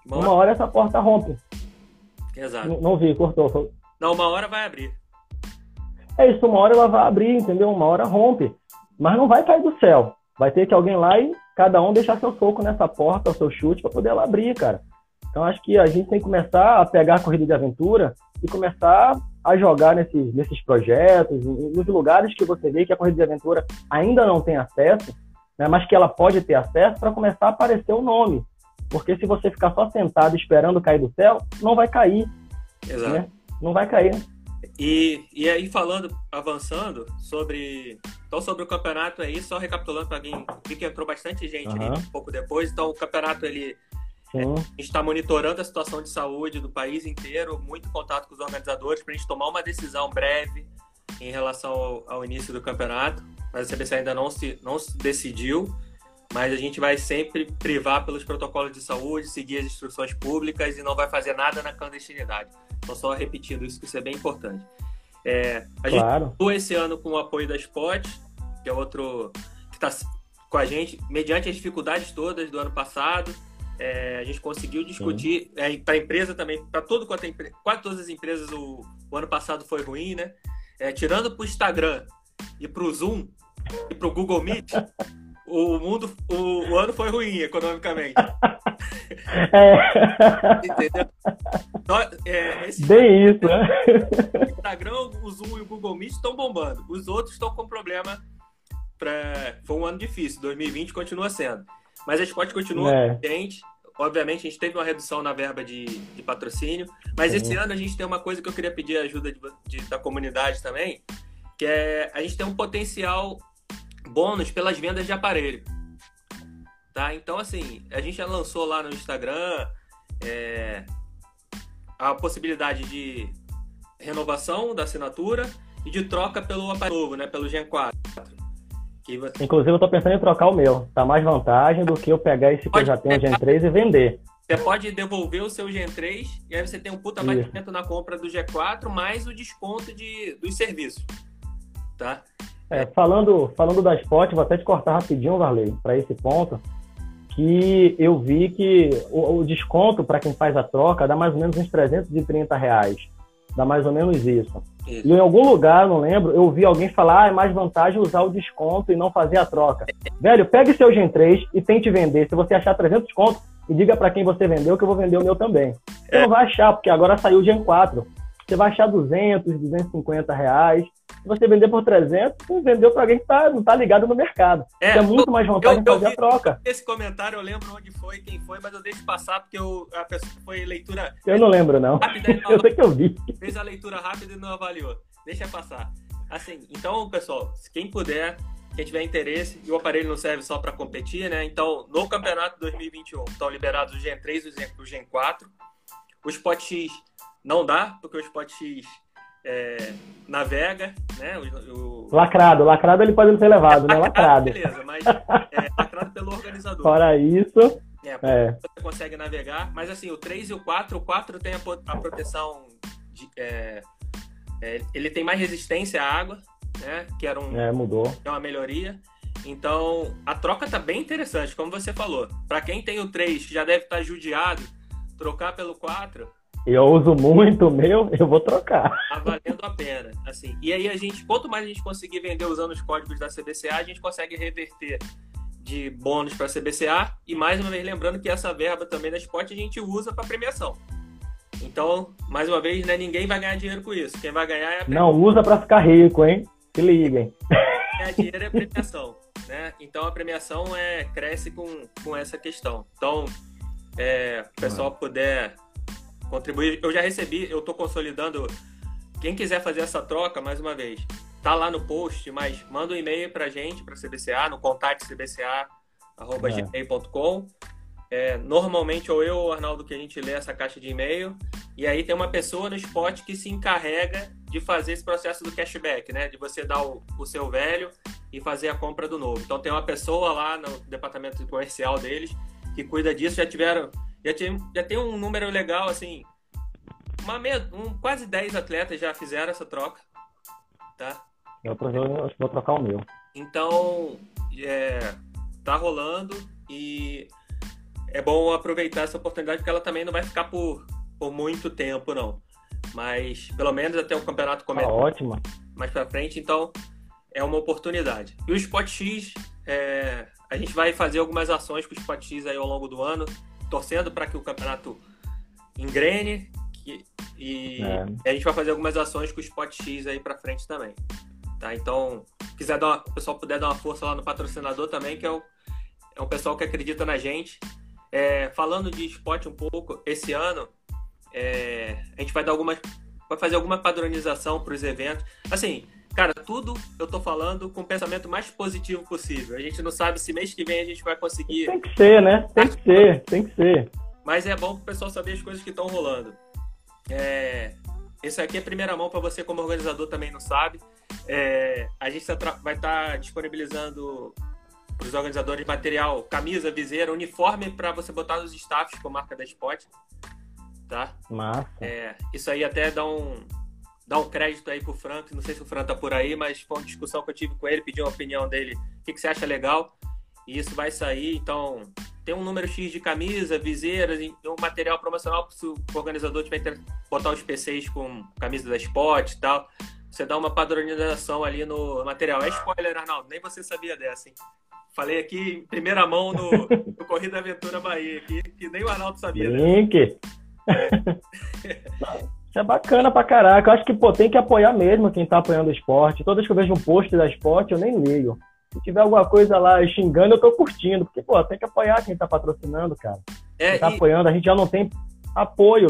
Uma, uma hora essa porta rompe. Exato. Não, não vi, cortou. Não, uma hora vai abrir. É isso, uma hora ela vai abrir, entendeu? Uma hora rompe. Mas não vai cair do céu. Vai ter que alguém lá e cada um deixar seu soco nessa porta, o seu chute, para poder ela abrir, cara. Então acho que a gente tem que começar a pegar a corrida de aventura e começar a jogar nesses, nesses projetos, nos lugares que você vê que a corrida de aventura ainda não tem acesso, né, mas que ela pode ter acesso para começar a aparecer o nome. Porque se você ficar só sentado esperando cair do céu, não vai cair. Exato. Né? Não vai cair. E, e aí falando, avançando sobre então sobre o campeonato aí, só recapitulando para quem vi que entrou bastante gente uhum. ali um pouco depois. Então o campeonato ele é, a gente está monitorando a situação de saúde do país inteiro, muito contato com os organizadores para a gente tomar uma decisão breve em relação ao, ao, início do campeonato. Mas a CBC ainda não se, não se decidiu, mas a gente vai sempre privar pelos protocolos de saúde, seguir as instruções públicas e não vai fazer nada na clandestinidade. Então, só repetindo isso, que isso é bem importante. É, a claro. gente esse ano com o apoio da Spot, que é outro que está com a gente, mediante as dificuldades todas do ano passado. É, a gente conseguiu discutir é, para a empresa também, para todo quanto é quase todas as empresas o, o, ano passado foi ruim, né? É, tirando para o Instagram e para o Zoom e para o Google Meet, <laughs> o mundo, o, o, ano foi ruim economicamente. <laughs> É. Entendeu? É, Bem isso, né? O Instagram, o Zoom e o Google Meet estão bombando. Os outros estão com problema. Pra... Foi um ano difícil, 2020 continua sendo. Mas a Spot continua é. gente. Obviamente, a gente teve uma redução na verba de, de patrocínio. Mas esse ano a gente tem uma coisa que eu queria pedir ajuda de, de, da comunidade também, que é a gente tem um potencial bônus pelas vendas de aparelho. Tá? Então, assim, a gente já lançou lá no Instagram é, a possibilidade de renovação da assinatura e de troca pelo aparelho novo, né? Pelo Gen 4. Você... Inclusive, eu estou pensando em trocar o meu. Tá mais vantagem do que eu pegar esse que eu já tenho, o Gen 3, e vender. Você pode devolver o seu Gen 3 e aí você tem um puta batimento na compra do G4, mais o desconto de, dos serviços. Tá? É, falando, falando da Spot, vou até te cortar rapidinho, Varley, para esse ponto, que eu vi que o, o desconto para quem faz a troca dá mais ou menos uns 330 reais. Dá mais ou menos isso. isso. E em algum lugar, não lembro, eu vi alguém falar, ah, é mais vantagem usar o desconto e não fazer a troca. Velho, pegue seu Gen 3 e tente vender. Se você achar 300 contos, e diga para quem você vendeu que eu vou vender o meu também. Você é. não vai achar, porque agora saiu o Gen 4. Você vai achar 200, 250 reais. Se você vender por 300, você vendeu para alguém que tá, não está ligado no mercado. É, é muito mais vantagem eu, eu fazer vi, a troca. Esse comentário eu lembro onde foi, quem foi, mas eu deixo passar porque eu, a pessoa foi leitura. Eu não lembro, não. <laughs> eu sei que eu vi. Fez a leitura rápida e não avaliou. Deixa passar. Assim, então, pessoal, quem puder, quem tiver interesse, e o aparelho não serve só para competir, né? Então, no campeonato 2021, estão liberados o Gen 3 e o Gen 4. O Spot X não dá, porque o Spot X é, navega, né? O, o... Lacrado, lacrado ele pode ser levado, é, né? <laughs> Lacrado. Beleza, mas é lacrado pelo organizador. Fora isso. É, é, você consegue navegar, mas assim, o 3 e o 4, o 4 tem a, a proteção de, é, é, ele tem mais resistência à água, né? Que era um é, mudou. É uma melhoria. Então, a troca tá bem interessante, como você falou. Para quem tem o 3, que já deve estar tá judiado, trocar pelo 4 eu uso muito o meu, eu vou trocar. Tá valendo a pena. Assim, e aí a gente, quanto mais a gente conseguir vender usando os códigos da CBCA, a gente consegue reverter de bônus para a CBCA. E mais uma vez lembrando que essa verba também da Spot a gente usa para premiação. Então, mais uma vez, né, ninguém vai ganhar dinheiro com isso. Quem vai ganhar é a premiação. Não usa para ficar rico, hein? Se liguem. Ganhar dinheiro é premiação. Né? Então a premiação é, cresce com, com essa questão. Então, é, o pessoal puder contribuir. Eu já recebi, eu estou consolidando. Quem quiser fazer essa troca, mais uma vez, tá lá no post, mas manda um e-mail para gente, para CBCA, no contato cbca.gmail.com. É, normalmente, ou eu ou o Arnaldo, que a gente lê essa caixa de e-mail, e aí tem uma pessoa no spot que se encarrega de fazer esse processo do cashback, né? De você dar o, o seu velho e fazer a compra do novo. Então tem uma pessoa lá no departamento comercial deles que cuida disso. Já tiveram já tem, já tem um número legal, assim. Uma meia, um, quase 10 atletas já fizeram essa troca. Tá? Eu acho que vou trocar o meu. Então, é, tá rolando e é bom aproveitar essa oportunidade porque ela também não vai ficar por, por muito tempo, não. Mas pelo menos até o campeonato começar. Tá ótimo. Mais pra frente, então é uma oportunidade. E o Spot X, é, a gente vai fazer algumas ações com o Spot X aí ao longo do ano torcendo para que o campeonato engrene que, e é. a gente vai fazer algumas ações com o Spot X aí para frente também. Tá? Então, quiser dar uma, o pessoal puder dar uma força lá no patrocinador também, que é, o, é um pessoal que acredita na gente. É, falando de spot um pouco, esse ano é, a gente vai dar algumas. Vai fazer alguma padronização para os eventos. Assim, cara, tudo eu tô falando com o pensamento mais positivo possível. A gente não sabe se mês que vem a gente vai conseguir. Tem que ser, né? Tem que ser, tem que ser. Mas é bom para o pessoal saber as coisas que estão rolando. É, esse aqui é primeira mão para você, como organizador, também não sabe. É, a gente vai estar tá disponibilizando para os organizadores material, camisa, viseira, uniforme para você botar nos staffs com a marca da Spot. Tá? Massa. É, isso aí até dá um, dá um crédito aí pro Frank. Não sei se o Frank tá por aí, mas foi uma discussão que eu tive com ele, pedi uma opinião dele. O que, que você acha legal? E isso vai sair, então tem um número X de camisa, viseiras, um material promocional se o organizador tiver que botar os PCs com camisa da Spot e tal. Você dá uma padronização ali no material. É spoiler, Arnaldo, nem você sabia dessa, hein? Falei aqui em primeira mão no, no Corrida Aventura Bahia, aqui, que nem o Arnaldo sabia. Link! Né? <laughs> é bacana pra caraca. Eu acho que pô, tem que apoiar mesmo quem tá apoiando o esporte. Todas que eu vejo um post da esporte, eu nem ligo. Se tiver alguma coisa lá xingando, eu tô curtindo. Porque, pô, tem que apoiar quem tá patrocinando, cara. É, quem tá e... apoiando, a gente já não tem apoio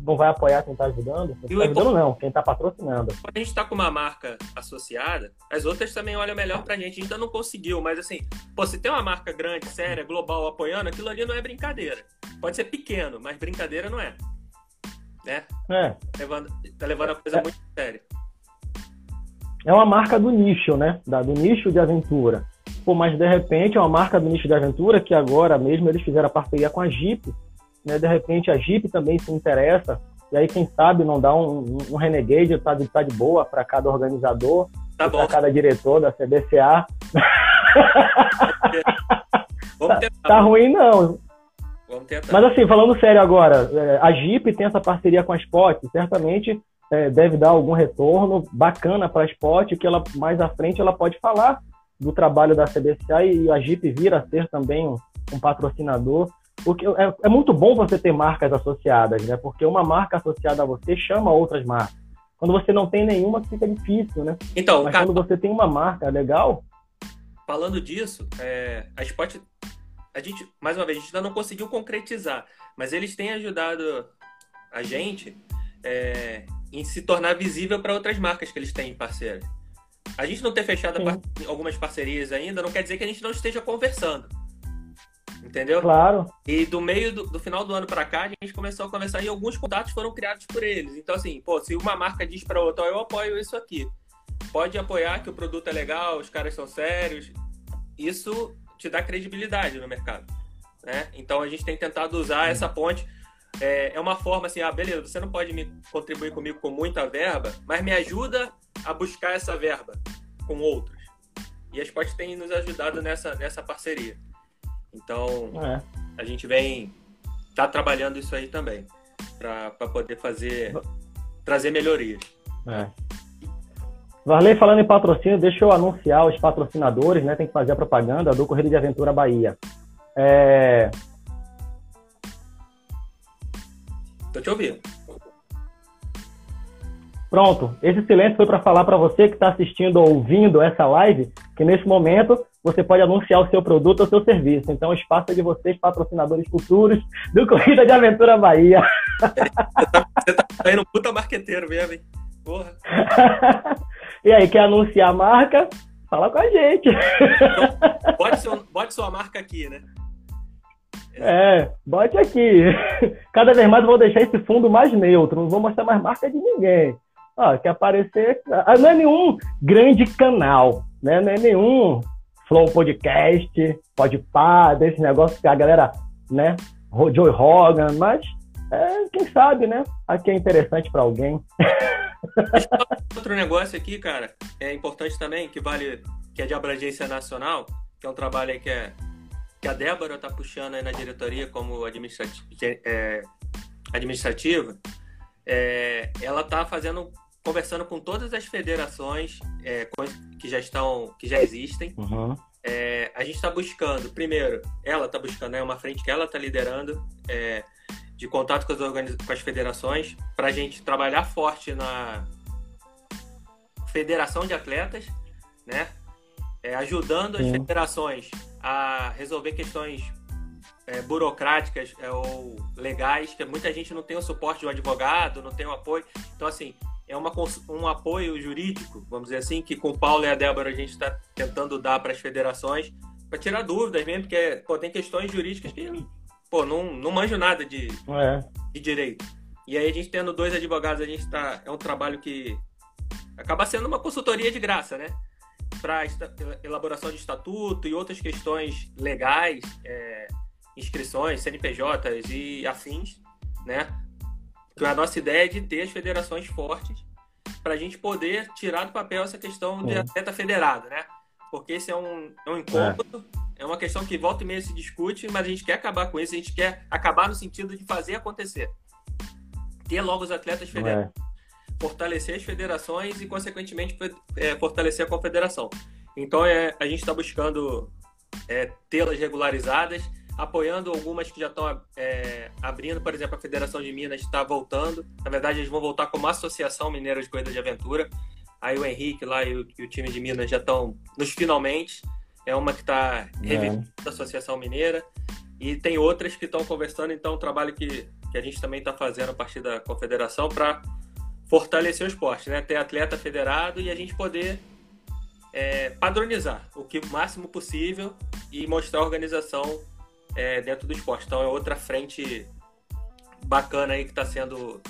não vai apoiar quem está ajudando? Quem está ajudando não, quem está patrocinando. Quando a gente está com uma marca associada, as outras também olham melhor para a gente. A gente ainda não conseguiu, mas assim, pô, se tem uma marca grande, séria, global apoiando, aquilo ali não é brincadeira. Pode ser pequeno, mas brincadeira não é. Né? É. Levando, tá levando a coisa é. muito séria. É uma marca do nicho, né? Da, do nicho de aventura. Pô, mas de repente é uma marca do nicho de aventura que agora mesmo eles fizeram a parceria com a Jeep né? De repente a Jeep também se interessa, e aí quem sabe não dá um, um renegade, tá de, tá de boa para cada organizador, tá para cada diretor da CBCA. <laughs> Vamos tentar. Tá, tá ruim não. Vamos tentar. Mas assim, falando sério agora, é, a Jeep tem essa parceria com a Spot, certamente é, deve dar algum retorno bacana para a Spot, que ela mais à frente ela pode falar do trabalho da CBCA e a Jeep vir a ser também um, um patrocinador. Porque é, é, muito bom você ter marcas associadas, né? Porque uma marca associada a você chama outras marcas. Quando você não tem nenhuma, fica difícil, né? Então, Mas cara, quando você tem uma marca legal. Falando disso, é, a Spot, a gente, mais uma vez, a gente ainda não conseguiu concretizar, mas eles têm ajudado a gente é, em se tornar visível para outras marcas que eles têm parceiras. A gente não ter fechado par algumas parcerias ainda não quer dizer que a gente não esteja conversando. Entendeu? Claro. E do meio do, do final do ano para cá, a gente começou a conversar e alguns contatos foram criados por eles. Então, assim, pô, se uma marca diz para outra, eu apoio isso aqui. Pode apoiar que o produto é legal, os caras são sérios. Isso te dá credibilidade no mercado. Né? Então a gente tem tentado usar essa ponte. É, é uma forma assim, ah, beleza, você não pode me contribuir comigo com muita verba, mas me ajuda a buscar essa verba com outros. E a Spot tem nos ajudado nessa, nessa parceria. Então, é. a gente vem tá trabalhando isso aí também para poder fazer trazer melhorias. É. Varley, falando em patrocínio, deixa eu anunciar os patrocinadores, né? Tem que fazer a propaganda do Corrida de Aventura Bahia. É... Tô te ouvindo. Pronto, esse silêncio foi para falar para você que está assistindo ou ouvindo essa live que nesse momento você pode anunciar o seu produto ou seu serviço. Então, o espaço é de vocês, patrocinadores futuros do Corrida de Aventura Bahia. <laughs> Você tá saindo tá puta marqueteiro mesmo, hein? Porra. <laughs> e aí, quer anunciar a marca? Fala com a gente. Então, bote, seu, bote sua marca aqui, né? É, bote aqui. Cada vez mais eu vou deixar esse fundo mais neutro, não vou mostrar mais marca de ninguém. Ó, quer aparecer. Ah, não é nenhum grande canal, né? Não é nenhum Flow Podcast, Podpah, desse negócio que a galera, né? Joe Rogan, mas é, quem sabe, né? Aqui é interessante para alguém. <laughs> Outro negócio aqui, cara, é importante também, que vale, que é de abrangência nacional, que é um trabalho aí que, é, que a Débora tá puxando aí na diretoria como administrativa, é, administrativa é, ela tá fazendo conversando com todas as federações é, que já estão, que já existem. Uhum. É, a gente está buscando, primeiro, ela está buscando, é uma frente que ela está liderando, é, de contato com as, organiz... com as federações, para a gente trabalhar forte na federação de atletas, né? É, ajudando as federações a resolver questões é, burocráticas é, ou legais, que muita gente não tem o suporte de um advogado, não tem o apoio. Então, assim, é uma, um apoio jurídico, vamos dizer assim, que com o Paulo e a Débora a gente está tentando dar para as federações, para tirar dúvidas mesmo, porque pô, tem questões jurídicas que pô, não, não manjo nada de, é. de direito. E aí a gente tendo dois advogados, a gente tá. É um trabalho que acaba sendo uma consultoria de graça, né? Para elaboração de estatuto e outras questões legais, é, inscrições, CNPJs e afins, né? A nossa ideia é de ter as federações fortes para a gente poder tirar do papel essa questão de atleta federado, né? Porque esse é um, é um incômodo, é. É uma questão que volta e meia se discute, mas a gente quer acabar com isso, a gente quer acabar no sentido de fazer acontecer. Ter logo os atletas federados. É. Fortalecer as federações e, consequentemente, é, fortalecer a confederação. Então, é, a gente está buscando é, tê-las regularizadas apoiando algumas que já estão é, abrindo, por exemplo, a Federação de Minas está voltando. Na verdade, eles vão voltar como Associação Mineira de Corrida de Aventura. Aí o Henrique lá e o, e o time de Minas já estão nos finalmente. É uma que está revivendo é. a Associação Mineira. E tem outras que estão conversando, então um trabalho que, que a gente também está fazendo a partir da confederação para fortalecer o esporte, né? Ter atleta federado e a gente poder é, padronizar o que o máximo possível e mostrar a organização é, dentro do esporte. Então é outra frente bacana aí que está sendo,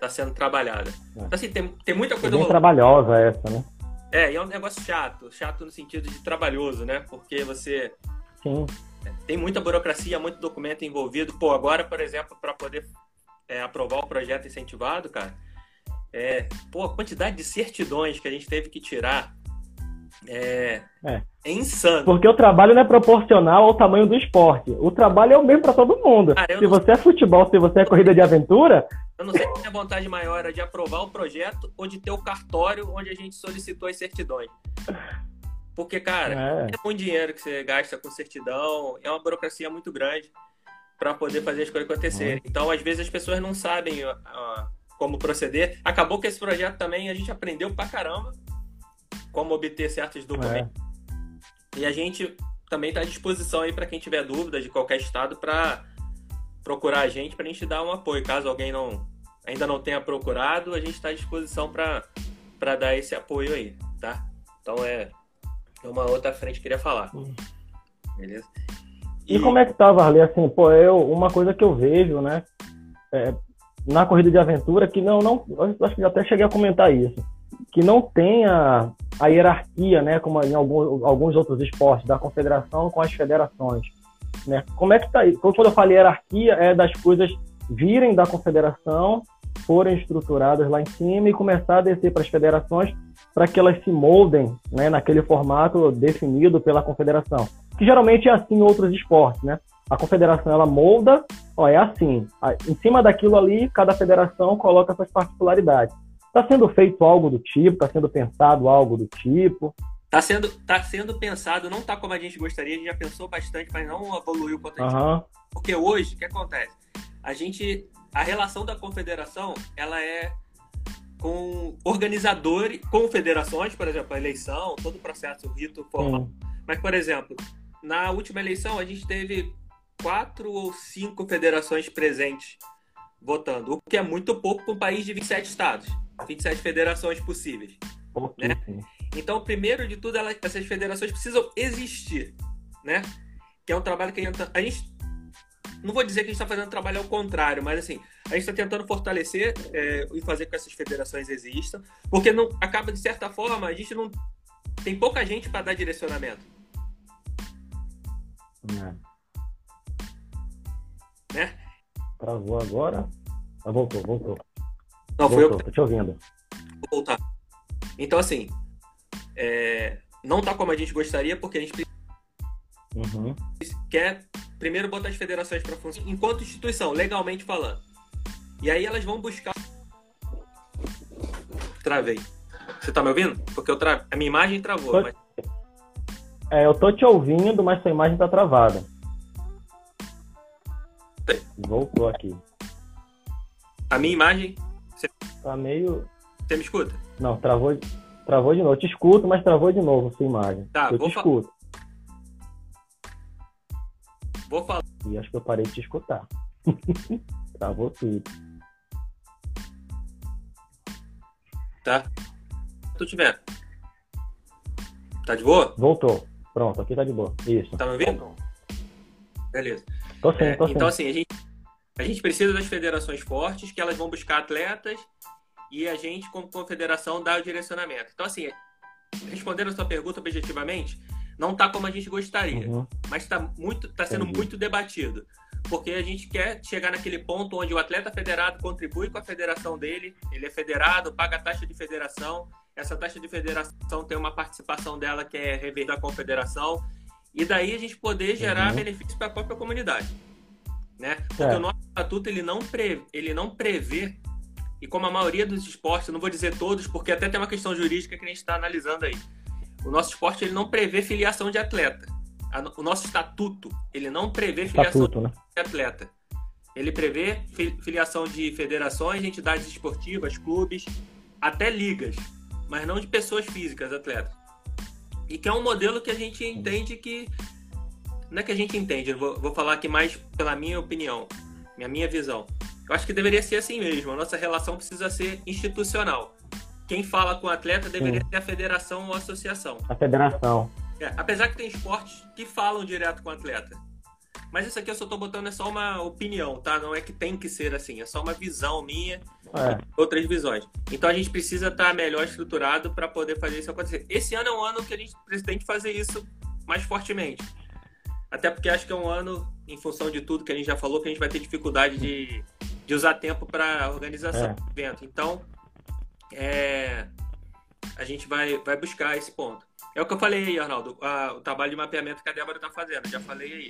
tá sendo trabalhada. É. Então, assim, tem, tem muita coisa. É bem trabalhosa essa, né? É, e é um negócio chato, chato no sentido de trabalhoso, né? Porque você. Sim. É, tem muita burocracia, muito documento envolvido. Pô, agora, por exemplo, para poder é, aprovar o projeto incentivado, cara, é, pô, a quantidade de certidões que a gente teve que tirar é, é. é insano. Porque o trabalho não é proporcional ao tamanho do esporte. O trabalho é o mesmo para todo mundo. Se não... você é futebol, se você é corrida de aventura. Eu não sei se a vontade maior é de aprovar o projeto ou de ter o cartório onde a gente solicitou as certidões. Porque, cara, é, é muito dinheiro que você gasta com certidão, é uma burocracia muito grande para poder fazer as coisas acontecerem. Então, às vezes, as pessoas não sabem como proceder. Acabou que esse projeto também a gente aprendeu pra caramba como obter certos documentos. É. E a gente também está à disposição aí para quem tiver dúvida de qualquer estado para procurar a gente para a gente dar um apoio. Caso alguém não ainda não tenha procurado, a gente está à disposição para dar esse apoio aí, tá? Então é uma outra frente que eu queria falar. Beleza? E, e como é que tá, Varley? Assim, pô, eu, uma coisa que eu vejo, né? É, na corrida de aventura, que não, não, acho que até cheguei a comentar isso que não tenha a hierarquia, né, como em alguns, alguns outros esportes, da confederação com as federações. Né? Como é que está isso? Quando eu falo hierarquia, é das coisas virem da confederação, forem estruturadas lá em cima e começar a descer para as federações para que elas se moldem né, naquele formato definido pela confederação. Que geralmente é assim em outros esportes, né? A confederação ela molda, ó, é assim. Em cima daquilo ali, cada federação coloca suas particularidades. Está sendo feito algo do tipo? Está sendo pensado algo do tipo? Está sendo, tá sendo pensado, não está como a gente gostaria, a gente já pensou bastante, mas não evoluiu o quanto a gente uhum. Porque hoje, o que acontece? A gente, a relação da confederação, ela é com organizadores, com federações, por exemplo, a eleição, todo o processo, o rito formal. Uhum. Mas, por exemplo, na última eleição a gente teve quatro ou cinco federações presentes votando, o que é muito pouco para um país de 27 estados. 27 federações possíveis. Okay. Né? Então, primeiro de tudo, elas, essas federações precisam existir, né? Que é um trabalho que a gente, a gente não vou dizer que a gente está fazendo trabalho ao contrário, mas assim, a gente está tentando fortalecer é, e fazer com que essas federações existam, porque não acaba de certa forma a gente não tem pouca gente para dar direcionamento. É. Né? Travou agora? Ah, voltou, voltou. Não, foi eu. Tô te ouvindo. Vou voltar. Então, assim, é... não tá como a gente gostaria, porque a gente uhum. quer primeiro botar as federações para funcionar enquanto instituição, legalmente falando. E aí elas vão buscar. Travei. Você tá me ouvindo? Porque eu tra... a minha imagem travou. Tô... Mas... É, eu tô te ouvindo, mas sua imagem tá travada. Voltou aqui. A minha imagem. Você, Tá meio. você me escuta? Não, travou, travou de novo. Eu te escuto, mas travou de novo a sua imagem. Tá, eu vou te escuto. Vou falar. E acho que eu parei de te escutar. <laughs> travou tudo. Tá? Te vendo. Tá de boa? Voltou. Pronto, aqui tá de boa. Isso. Tá me ouvindo? Beleza. Tô sim, É, tô sim. então, assim, a gente, a gente precisa das federações fortes, que elas vão buscar atletas e a gente, como confederação, dá o direcionamento. Então, assim, respondendo a sua pergunta objetivamente, não tá como a gente gostaria, Uhum. mas está muito, tá sendo Entendi. muito debatido. Porque a gente quer chegar naquele ponto onde o atleta federado contribui com a federação dele, ele é federado, paga a taxa de federação, essa taxa de federação tem uma participação dela que é revertida à confederação, e daí a gente poder gerar Uhum. benefícios para a própria comunidade. Né? Porque É. o nosso estatuto ele não, pre, ele não prevê, e como a maioria dos esportes, eu não vou dizer todos, porque até tem uma questão jurídica que a gente está analisando aí. O nosso esporte ele não prevê filiação de atleta. O nosso estatuto ele não prevê filiação Estatuto, né? de atleta. Ele prevê fi- filiação de federações, entidades esportivas, clubes, até ligas, mas não de pessoas físicas, atletas. E que é um modelo que a gente entende que. Não é que a gente entende, eu vou, vou falar aqui mais pela minha opinião, minha, minha visão. Eu acho que deveria ser assim mesmo. A nossa relação precisa ser institucional. Quem fala com o atleta deveria Sim. ser a federação ou a associação. A federação. É, apesar que tem esportes que falam direto com o atleta. Mas isso aqui eu só tô botando é só uma opinião, tá? Não é que tem que ser assim, é só uma visão minha, É. outras visões. Então a gente precisa estar melhor estruturado para poder fazer isso acontecer. Esse ano é um ano que a gente tem que fazer isso mais fortemente. Até porque acho que é um ano, em função de tudo que a gente já falou, que a gente vai ter dificuldade de, de usar tempo para organização É. do evento. Então, é, a gente vai, vai buscar esse ponto. É o que eu falei aí, Arnaldo, a- o trabalho de mapeamento que a Débora está fazendo, já falei aí.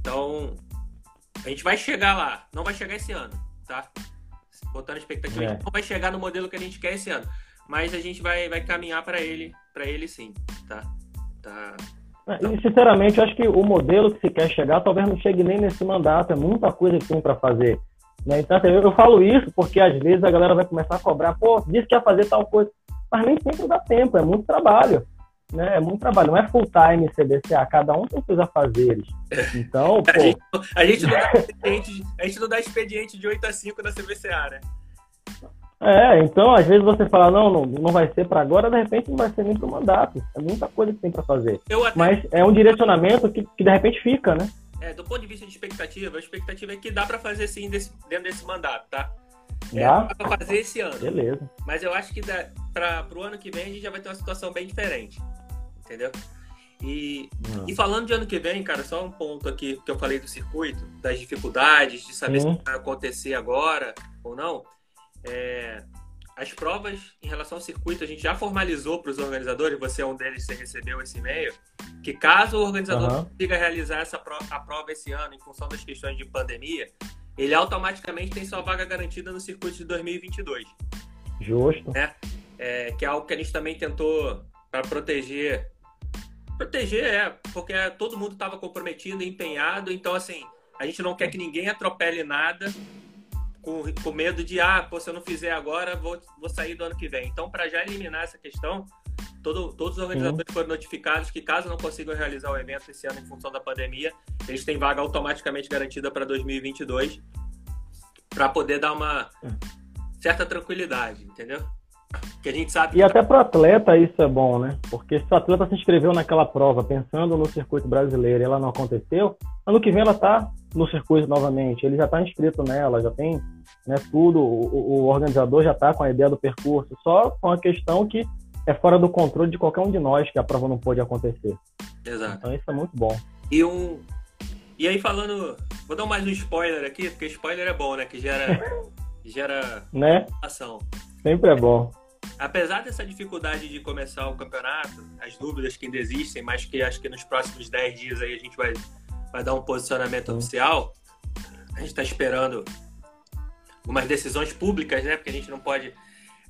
Então, a gente vai chegar lá, não vai chegar esse ano, tá? Botando expectativa, a É. gente não vai chegar no modelo que a gente quer esse ano, mas a gente vai, vai caminhar para ele, para ele sim, tá? Tá. É, E, sinceramente, eu acho que o modelo que se quer chegar talvez não chegue nem nesse mandato. É muita coisa que tem para fazer. Né? Então, assim, eu, eu falo isso porque às vezes a galera vai começar a cobrar, pô, disse que ia fazer tal coisa. Mas nem sempre dá tempo, é muito trabalho. Né? É muito trabalho, não é full time CBCA, cada um tem seus afazeres. Então, A gente, pô, a gente não dá expediente, de- a gente não dá expediente de 8 a 5 na CBCA, né? é, então às vezes você fala, não, não, não vai ser para agora, de repente não vai ser nem pro mandato. É muita coisa que tem para fazer. Até, Mas é um direcionamento que, que de repente fica, né? É, do ponto de vista de expectativa, a expectativa é que dá para fazer sim desse- dentro desse mandato, tá? É, Dá? dá pra fazer esse ano. Beleza. Mas eu acho que para o ano que vem a gente já vai ter uma situação bem diferente. Entendeu? E, e falando de ano que vem, cara, só um ponto aqui que eu falei do circuito, das dificuldades, de saber Sim. se vai acontecer agora ou não. É, as provas em relação ao circuito, a gente já formalizou para os organizadores, você é um deles, você recebeu esse e-mail, que caso o organizador Aham. consiga realizar essa prova, a prova esse ano, em função das questões de pandemia, ele automaticamente tem sua vaga garantida no circuito de 2022 Justo. é, que é algo que a gente também tentou para proteger. Proteger é, porque todo mundo estava comprometido, empenhado, então assim, a gente não quer que ninguém atropele nada com, com medo de, ah, pô, se eu não fizer agora, vou, vou sair do ano que vem. Então, para já eliminar essa questão, todo, todos os organizadores foram notificados que caso não consigam realizar o evento esse ano em função da pandemia, eles têm vaga automaticamente garantida para 2022 para poder dar uma certa tranquilidade, entendeu? Que a gente sabe E até para atleta isso é bom, né? Porque se o atleta se inscreveu naquela prova pensando no circuito brasileiro e ela não aconteceu, ano que vem ela está no circuito novamente, ele já está inscrito nela, já tem né, tudo, o, o organizador já está com a ideia do percurso, só com a questão que é fora do controle de qualquer um de nós que a prova não pôde acontecer. Exato. Então isso é muito bom. E um. E aí falando. Vou dar mais um spoiler aqui, porque spoiler é bom, né? Que gera. <laughs> gera Né? ação. Sempre é bom. Apesar dessa dificuldade de começar o campeonato, as dúvidas que ainda existem, mas que acho que nos próximos 10 dias aí a gente vai, vai dar um posicionamento Sim. oficial. A gente está esperando umas decisões públicas, né? Porque a gente não pode.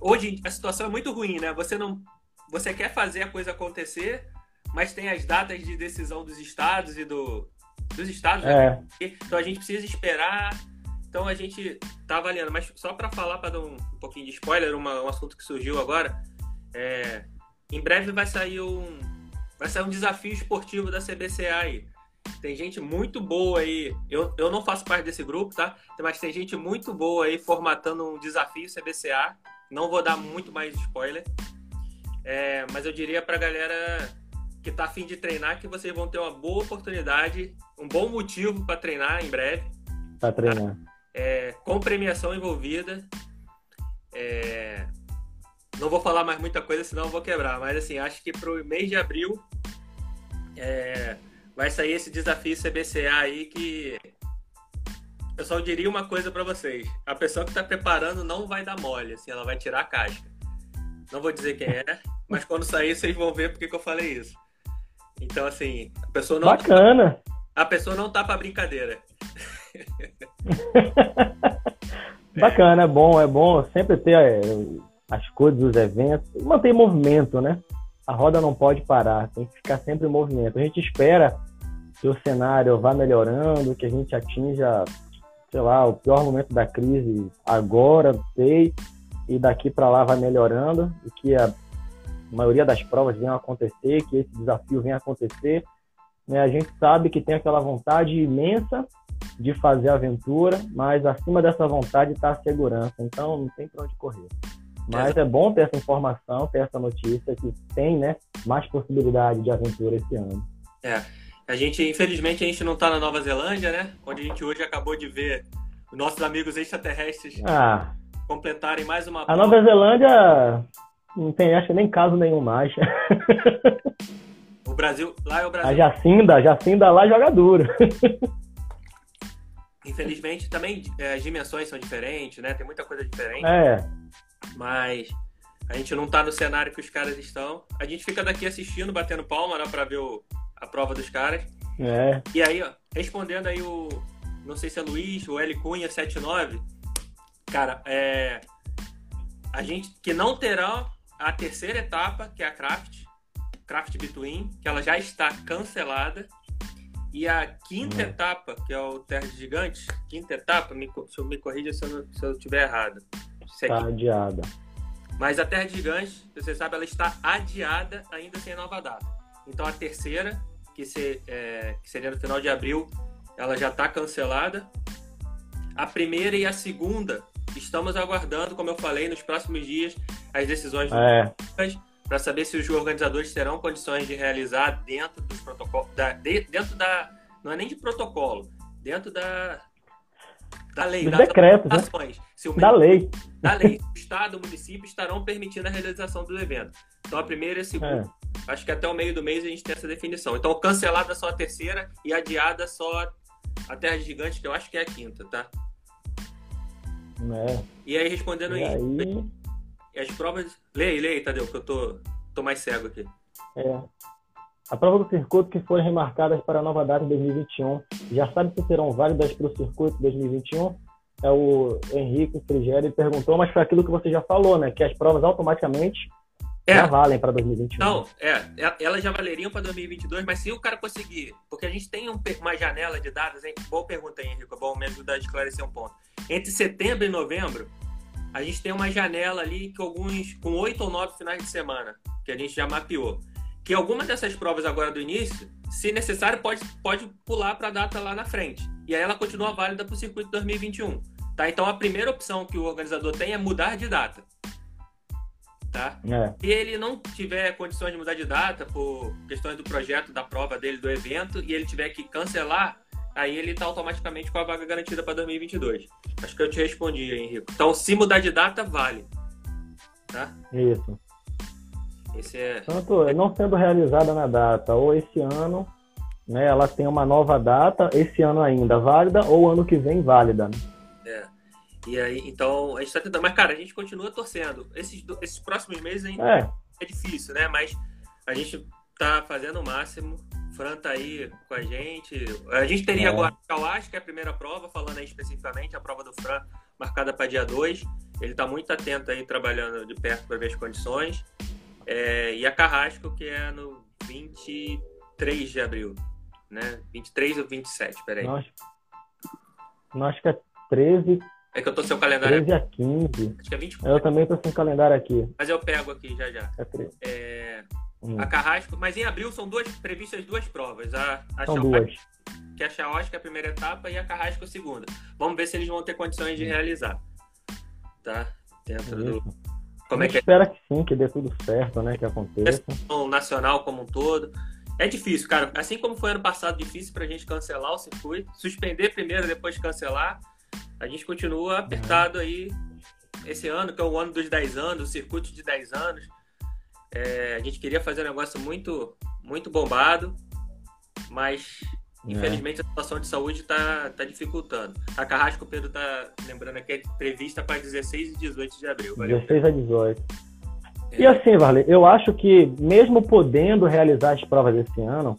Hoje a situação é muito ruim, né? Você não. Você quer fazer a coisa acontecer, mas tem as datas de decisão dos estados e do. Dos estados, né? É, Então a gente precisa esperar Então a gente tá avaliando, mas só para falar, para dar um, um, pouquinho de spoiler, uma, um assunto que surgiu agora, é, em breve vai sair um vai sair um desafio esportivo da CBCA aí. Tem gente muito boa aí. Eu, eu não faço parte desse grupo, tá? Mas tem gente muito boa aí formatando um desafio CBCA. Não vou dar muito mais spoiler. É, mas eu diria pra galera que tá afim de treinar que vocês vão ter uma boa oportunidade, um bom motivo para treinar em breve. Para treinar. É, com premiação envolvida. É, não vou falar mais muita coisa, senão eu vou quebrar. Mas assim, acho que pro mês de abril é, vai sair esse desafio CBCA aí que eu só diria uma coisa para vocês. A pessoa que está preparando não vai dar mole, assim, ela vai tirar a casca. Não vou dizer quem é, mas quando sair vocês vão ver porque que eu falei isso. Então, assim, a pessoa não. Bacana! Tá, a pessoa não tá pra brincadeira. <laughs> Bacana, é bom, é bom sempre ter é, as coisas, os eventos, manter movimento, né? A roda não pode parar, tem que ficar sempre em movimento. A gente espera que o cenário vá melhorando, que a gente atinja, sei lá, o pior momento da crise agora, sei, e daqui para lá vai melhorando, e que a maioria das provas venham acontecer, que esse desafio venha acontecer. Né? A gente sabe que tem aquela vontade imensa de fazer aventura, mas acima dessa vontade está a segurança, então não tem para onde correr. Mas é bom ter essa informação, ter essa notícia que tem né, mais possibilidade de aventura esse ano. É. A gente, infelizmente, a gente não está na Nova Zelândia, né? Onde a gente hoje acabou de ver os nossos amigos extraterrestres ah, completarem mais uma. A Nova Zelândia não tem, acho nem caso nenhum mais. <laughs> O Brasil, lá é o Brasil. A Jacinda, a Jacinda lá joga duro. <laughs> Infelizmente, também é, as dimensões são diferentes, né? Tem muita coisa diferente. É. Mas a gente não tá no cenário que os caras estão. A gente fica daqui assistindo, batendo palma, né? Pra ver o, a prova dos caras. É. E aí, ó, respondendo aí o. Não sei se é Luiz, o L Cunha 79. Cara, é. A gente que não terá a terceira etapa, que é a Craft, Craft Between, que ela já está cancelada. E a quinta hum. etapa, que é o Terra de Gigantes, quinta etapa, me, se eu me corrija se eu, se eu estiver errado. Está é adiada. Mas a Terra de Gigantes, você sabe, ela está adiada ainda sem nova data. Então a terceira, que, se, é, que seria no final de abril, ela já está cancelada. A primeira e a segunda, estamos aguardando, como eu falei, nos próximos dias, as decisões é. Para saber se os organizadores terão condições de realizar dentro dos protocolos, da, de, dentro da, não é nem de protocolo, dentro da, da lei, Dos decretos, né? Se o da lei. Da lei, o Estado, o município estarão permitindo a realização do evento. Então a primeira e a segunda. É. Acho que até o meio do mês a gente tem essa definição. Então cancelada só a terceira e adiada só a Terra Gigante, que eu acho que é a quinta, tá? É. E aí, respondendo e aí... As provas. Leia aí, leia aí, Tadeu, que eu tô, tô mais cego aqui. É. A prova do circuito que foram remarcadas para a nova data de 2021, já sabe se serão válidas para o circuito 2021? É o Henrique Frigério perguntou, mas foi aquilo que você já falou, né? Que as provas automaticamente é. já valem para 2021. Não, é, é, elas já valeriam para 2022, mas se o cara conseguir, porque a gente tem um, uma janela de dados, hein? boa pergunta aí, Henrique, bom me ajudar a esclarecer um ponto. Entre setembro e novembro, a gente tem uma janela ali que alguns, com oito ou nove finais de semana, que a gente já mapeou que alguma dessas provas agora do início, se necessário, pode, pode pular para a data lá na frente. E aí ela continua válida para o circuito 2021. Tá? Então a primeira opção que o organizador tem é mudar de data. Tá? É. Se ele não tiver condições de mudar de data por questões do projeto, da prova dele, do evento, e ele tiver que cancelar, aí ele está automaticamente com a vaga garantida para 2022. Acho que eu te respondi, Henrique. Então, se mudar de data, vale. Tá? Isso. Esse é... Tanto não sendo realizada na data, ou esse ano, né, ela tem uma nova data, esse ano ainda válida, ou ano que vem válida. Né? É. E aí, então, a gente tá tentando. Mas, cara, a gente continua torcendo. Esses, esses próximos meses ainda é. é difícil, né? Mas a gente tá fazendo o máximo. O Fran tá aí com a gente. A gente teria é. agora eu acho que é a primeira prova, falando aí especificamente, a prova do Fran marcada para dia 2. Ele tá muito atento aí, trabalhando de perto para ver as condições. É, e a Carrasco, que é no 23 de abril, né? 23 ou 27, peraí. Nós, nós que é 13. É que eu tô sem o calendário 13 a 15. Acho que é 20. Eu também tô sem calendário aqui. Mas eu pego aqui já já. É 13. É, Hum. a Carrasco, mas em abril são duas previstas duas provas. A, a São duas. que é a Chaosca a primeira etapa e a Carrasco a segunda. Vamos ver se eles vão ter condições de realizar. Tá? Dentro do. Isso. Como é que gente espera que sim, que dê tudo certo, né? Que aconteça. é o nacional como um todo? É difícil, cara. Assim como foi ano passado difícil pra gente cancelar o circuito, suspender primeiro, depois cancelar, a gente continua apertado aí esse ano, que é o ano dos 10 anos, o circuito de 10 anos. É, a gente queria fazer um negócio muito, muito bombado, mas É. infelizmente a situação de saúde está tá dificultando. A Carrasco, o Pedro tá lembrando que é prevista para 16 e 18 de abril. Valeu. 16 a 18. É. E assim, Varley, eu acho que mesmo podendo realizar as provas esse ano,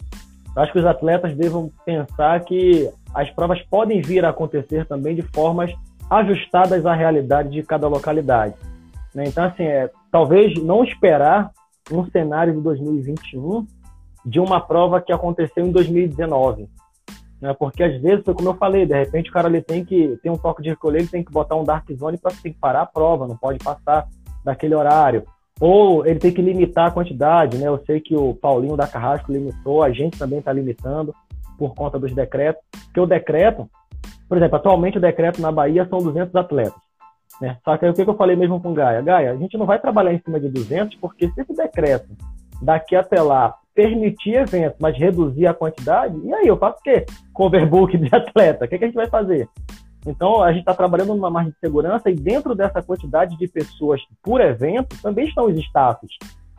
eu acho que os atletas devam pensar que as provas podem vir a acontecer também de formas ajustadas à realidade de cada localidade. né? Então, assim, é, talvez não esperar um cenário de 2021 de uma prova que aconteceu em 2019. Né? Porque às vezes, como eu falei, de repente o cara ele tem que tem um toque de recolher, ele tem que botar um dark zone para tem que parar a prova, não pode passar daquele horário. Ou ele tem que limitar a quantidade, né? Eu sei que o Paulinho da Carrasco limitou, a gente também está limitando por conta dos decretos. Porque o decreto, por exemplo, atualmente o decreto na Bahia são 200 atletas. Né? Só que aí o que eu falei mesmo com Gaia? Gaia, a gente não vai trabalhar em cima de 200, porque se esse decreto daqui até lá permitir eventos, mas reduzir a quantidade, e aí eu faço o quê? Coverbook de atleta, o que, que a gente vai fazer? Então, a gente está trabalhando numa margem de segurança e dentro dessa quantidade de pessoas por evento também estão os staffs.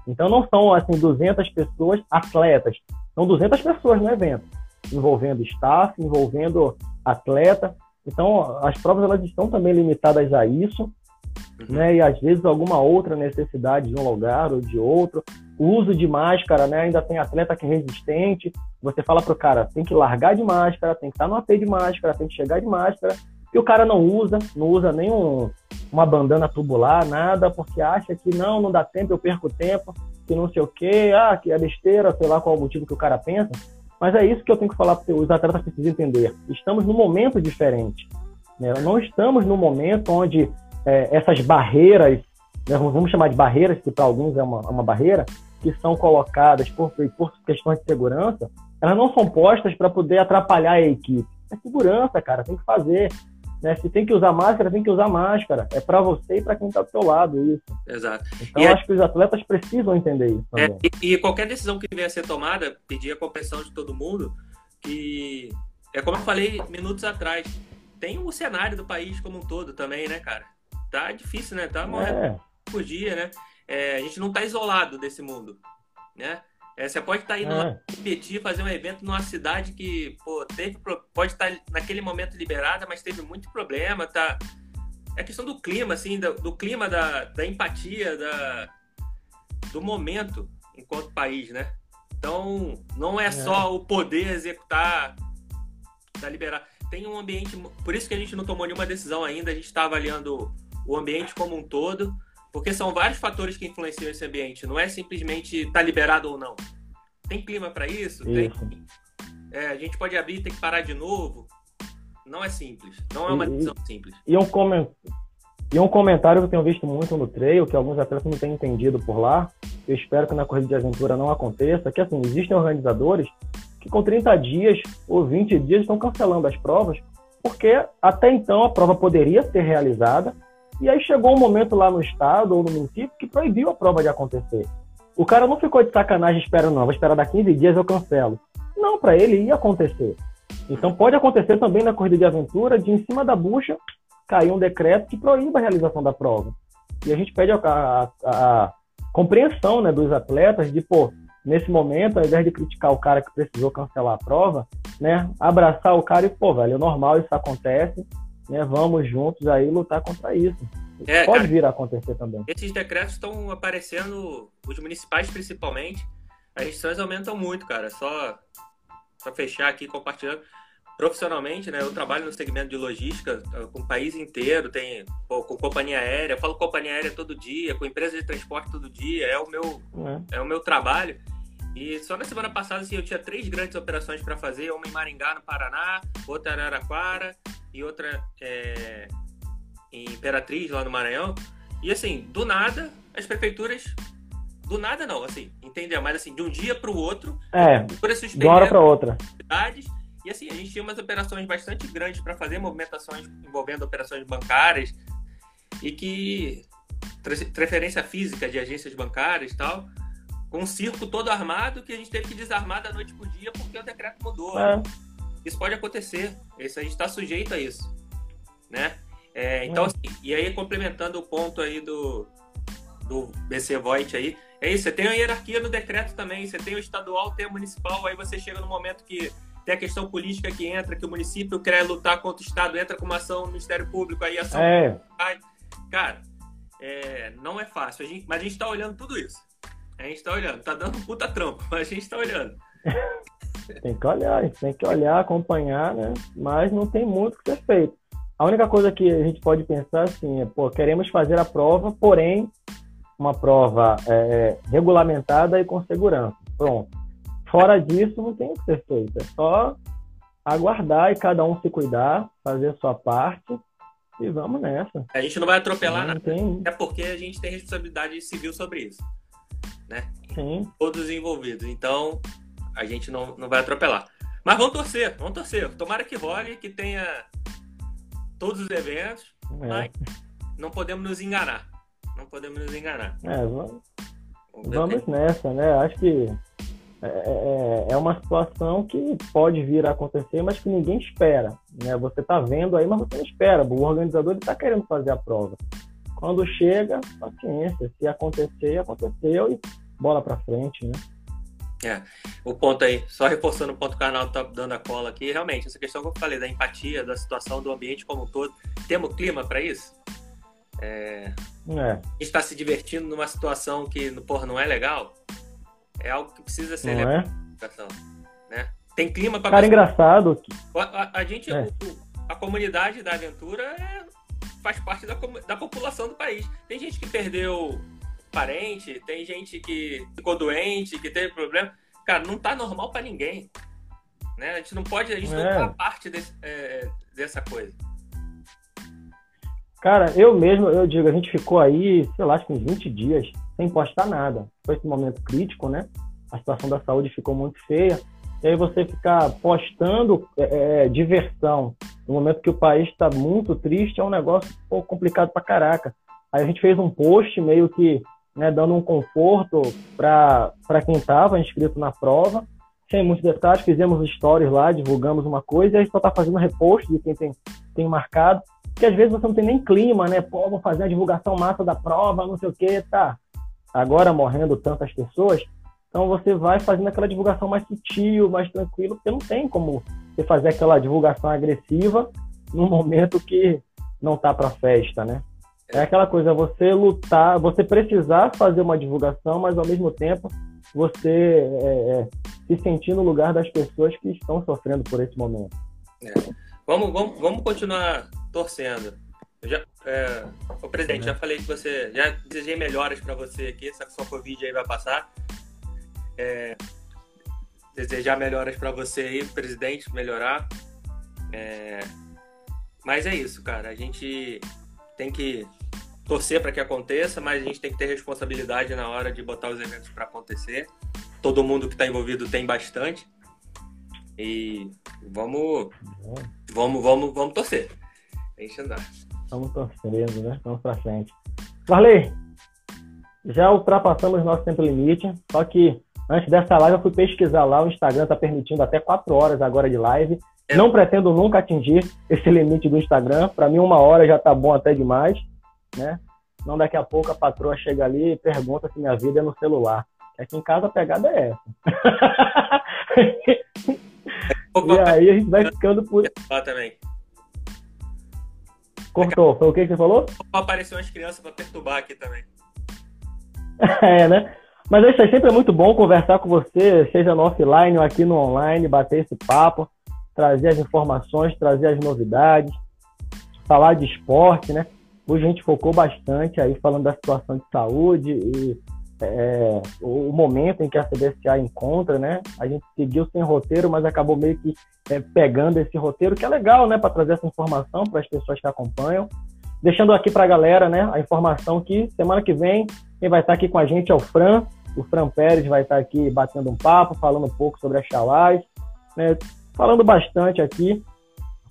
Então, não são, assim, 200 pessoas atletas. São 200 pessoas no evento, envolvendo staff, envolvendo atleta. Então, as provas elas estão também limitadas a isso, Uhum. né? E às vezes alguma outra necessidade de um lugar ou de outro. O uso de máscara, né? Ainda tem atleta que é resistente. Você fala pro cara, tem que largar de máscara, tem que estar no AP de máscara, tem que chegar de máscara. E o cara não usa, não usa nem um, uma bandana tubular, nada, porque acha que não, não dá tempo, eu perco tempo, que não sei o quê, ah, que é besteira, sei lá qual é o motivo que o cara pensa. Mas é isso que eu tenho que falar para os atletas precisam entender. Estamos num momento diferente. Né? Não estamos num momento onde é, essas barreiras, né, vamos chamar de barreiras, que para alguns é uma, uma barreira, que são colocadas por, por questões de segurança, elas não são postas para poder atrapalhar a equipe. É segurança, cara, tem que fazer. Né? Se tem que usar máscara, tem que usar máscara. É para você e para quem está do seu lado isso. Exato. Então, E eu é- acho que os atletas precisam entender isso É, e, e qualquer decisão que venha a ser tomada, pedir a compreensão de todo mundo, que é como eu falei minutos atrás, tem o cenário do país como um todo também, né, cara? Tá difícil, né? Tá morrendo É, por dia, né? É, a gente não tá isolado desse mundo, né? É, você pode estar indo lá é, competir, fazer um evento numa cidade que, pô, teve, pode estar naquele momento liberada, mas teve muito problema, tá? É questão do clima, assim, do, do clima da, da empatia, da, do momento enquanto país, né? Então, não é, só o poder executar, da liberar. Tem um ambiente, por isso que a gente não tomou nenhuma decisão ainda, a gente está avaliando o ambiente como um todo, porque são vários fatores que influenciam esse ambiente, não é simplesmente tá liberado ou não. Tem clima para isso? Tem. É, a gente pode abrir e ter que parar de novo. Não é simples. Não é uma decisão simples. E um, comen- e um comentário que eu tenho visto muito no trail, que alguns atletas não têm entendido por lá, eu espero que na corrida de aventura não aconteça, que assim, existem organizadores que com 30 dias ou 20 dias estão cancelando as provas, porque até então a prova poderia ser realizada, e aí chegou um momento lá no estado ou no município que proibiu a prova de acontecer. O cara não ficou de sacanagem esperando, não, vou esperar daqui 15 dias eu cancelo. Não, para ele ia acontecer. Então pode acontecer também na corrida de aventura de em cima da bucha cair um decreto que proíba a realização da prova. E a gente pede a, a- a compreensão né, dos atletas de, pô, nesse momento, ao invés de criticar o cara que precisou cancelar a prova, né, abraçar o cara e, pô, velho, é normal, isso acontece, né, vamos juntos aí lutar contra isso. É, Pode cara. vir a acontecer também. Esses decretos estão aparecendo, os municipais principalmente, as restrições aumentam muito, cara. Só para fechar aqui compartilhando. Profissionalmente, né? Eu trabalho no segmento de logística eh, com o país inteiro, tem pô, com companhia aérea, eu falo companhia aérea todo dia, com empresa de transporte todo dia, é o meu né? é o meu trabalho. E só na semana passada assim, eu tinha três grandes operações para fazer, uma em Maringá, no Paraná, outra em Araraquara, e outra é, em Imperatriz, lá no Maranhão. E assim, do nada, as prefeituras. Do nada não, assim, entendeu? Mas assim, de um dia para o outro, é, de uma hora para outra. E assim, a gente tinha umas operações bastante grandes para fazer movimentações envolvendo operações bancárias e que transferência física de agências bancárias e tal, com um circo todo armado que a gente teve que desarmar da noite pro dia porque o decreto mudou. É. Isso pode acontecer. Isso, a gente está sujeito a isso. Né? É, então, é. assim, e aí complementando o ponto aí do, do BC Voigt aí, é isso, você tem a hierarquia no decreto também, você tem o estadual, tem o municipal, aí você chega no momento que tem a questão política que entra, que o município quer lutar contra o Estado, entra com uma ação no Ministério Público, aí ação... É. Cara, é, não é fácil, a gente, mas a gente está olhando tudo isso. A gente está olhando, tá dando puta trampo, mas a gente está olhando. tem que olhar, a gente tem que olhar, acompanhar, né? Mas não tem muito o que ser feito. A única coisa que a gente pode pensar assim é, pô, queremos fazer a prova, porém, uma prova é, regulamentada e com segurança. Pronto. Fora disso, não tem o que ser feito. É só aguardar e cada um se cuidar, fazer a sua parte e vamos nessa. A gente não vai atropelar não nada. Tem... É porque a gente tem responsabilidade civil sobre isso. Né? Sim. Todos os envolvidos. Então, a gente não, não vai atropelar. Mas vamos torcer, vamos torcer. Tomara que role, que tenha todos os eventos, é. mas não podemos nos enganar. Não podemos nos enganar. É, vamos, vamos nessa, né? Acho que é, é, é, uma situação que pode vir a acontecer, mas que ninguém espera. Né? Você está vendo aí, mas você não espera. O organizador está querendo fazer a prova. Quando chega, paciência. Se acontecer, aconteceu e bola para frente, né? É, o ponto aí, só reforçando o ponto que o canal tá dando a cola aqui, realmente, essa questão que eu falei da empatia, da situação do ambiente como um todo, temos clima para isso? É, é. A gente está se divertindo numa situação que, porra, não é legal? é algo que precisa ser Não é? né? Tem clima para Cara, engraçado. A, a, a gente, é. a comunidade da aventura é, faz parte da, da população do país. Tem gente que perdeu parente, tem gente que ficou doente, que teve problema. Cara, não tá normal para ninguém. Né? A gente não pode, a gente é. não tá parte desse, é, dessa coisa. Cara, eu mesmo, eu digo, a gente ficou aí, sei lá, acho que uns 20 dias sem postar nada. Foi esse momento crítico, né? A situação da saúde ficou muito feia. E aí você ficar postando é, é diversão no momento que o país está muito triste é um negócio um pouco complicado pra caraca. Aí a gente fez um post meio que né, dando um conforto para quem estava inscrito na prova, sem muitos detalhes, fizemos stories lá, divulgamos uma coisa, e a gente só está fazendo repost de quem tem, tem marcado, que às vezes você não tem nem clima, né? Pô, vou fazer a divulgação massa da prova, não sei o quê, tá agora morrendo tantas pessoas, então você vai fazendo aquela divulgação mais sutil, mais tranquilo, porque não tem como você fazer aquela divulgação agressiva num momento que não tá para festa, né? É aquela coisa, você lutar, você precisar fazer uma divulgação, mas ao mesmo tempo você é, é, se sentir no lugar das pessoas que estão sofrendo por esse momento. É. Vamos, vamos, vamos continuar torcendo. Já, é, o presidente, já falei que você. Já desejei melhoras para você aqui, essa sua Covid aí vai passar. É, desejar melhoras para você aí, presidente, melhorar. É, mas é isso, cara. A gente tem que torcer para que aconteça, mas a gente tem que ter responsabilidade na hora de botar os eventos para acontecer. Todo mundo que está envolvido tem bastante. E vamos, vamos, vamos, vamos torcer. Deixa andar. Estamos torcendo, né? Vamos para frente. Marley, já ultrapassamos nosso tempo limite, só que antes dessa live eu fui pesquisar lá, o Instagram está permitindo até 4 horas agora de live. É. Não pretendo nunca atingir esse limite do Instagram. Para mim, uma hora já está bom até demais, né? Não daqui a pouco a patroa chega ali e pergunta se minha vida é no celular. Aqui em casa a pegada é essa. <laughs> e aí a gente vai ficando por. também. Cortou. Foi o que, que você falou? Apareceu umas crianças para perturbar aqui também. <laughs> é, né? Mas isso aí sempre é muito bom conversar com você, seja no offline ou aqui no online, bater esse papo, trazer as informações, trazer as novidades, falar de esporte, né? Hoje a gente focou bastante aí falando da situação de saúde e é, o, momento em que a CBCA encontra, né? A gente seguiu sem roteiro, mas acabou meio que é, pegando esse roteiro, que é legal, né? Para trazer essa informação para as pessoas que acompanham. Deixando aqui para a galera, né? A informação que semana que vem quem vai estar aqui com a gente é o Fran. O Fran Pérez vai estar aqui batendo um papo, falando um pouco sobre a Xalás, né? Falando bastante aqui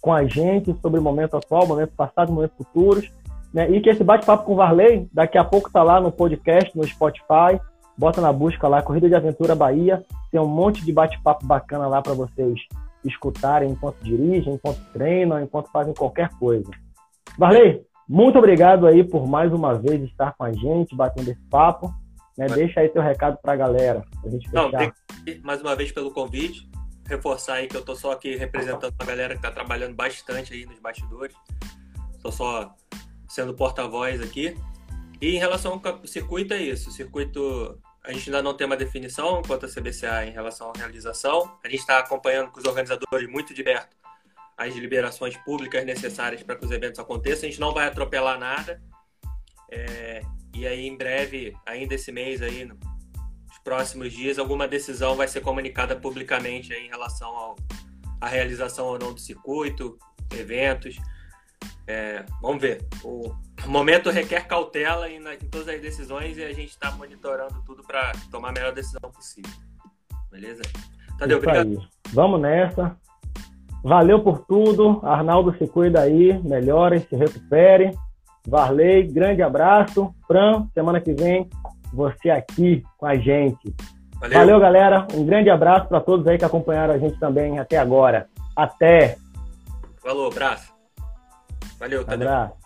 com a gente sobre o momento atual, momento passado, momentos futuros. Né? E que esse bate-papo com o Varley, daqui a pouco tá lá no podcast, no Spotify. Bota na busca lá, Corrida de Aventura Bahia. Tem um monte de bate-papo bacana lá para vocês escutarem enquanto dirigem, enquanto treinam, enquanto fazem qualquer coisa. Varley, muito obrigado aí por mais uma vez estar com a gente, batendo esse papo. Né? Deixa aí teu recado para a galera, pra gente fechar. Não, mais uma vez pelo convite. Reforçar aí que eu tô só aqui representando a galera que está trabalhando bastante aí nos bastidores. Tô só sendo porta-voz aqui. E em relação ao circuito, é isso. O circuito, a gente ainda não tem uma definição quanto à CBCA em relação à realização. A gente está acompanhando com os organizadores muito de perto as liberações públicas necessárias para que os eventos aconteçam. A gente não vai atropelar nada. É, e aí, em breve, ainda esse mês, aí, nos próximos dias, alguma decisão vai ser comunicada publicamente em relação ao, à realização ou não do circuito, eventos. É, vamos ver. O momento requer cautela em, em, todas as decisões e a gente está monitorando tudo para tomar a melhor decisão possível. Beleza? Tadeu, obrigado. Aí. Vamos nessa. Valeu por tudo. Arnaldo se cuida aí, melhore, se recupere. Varley, grande abraço. Fran, semana que vem, você aqui com a gente. Valeu, Valeu galera. Um grande abraço para todos aí que acompanharam a gente também até agora. Até. Falou, abraço. Valeu, Tadeu. Abraço.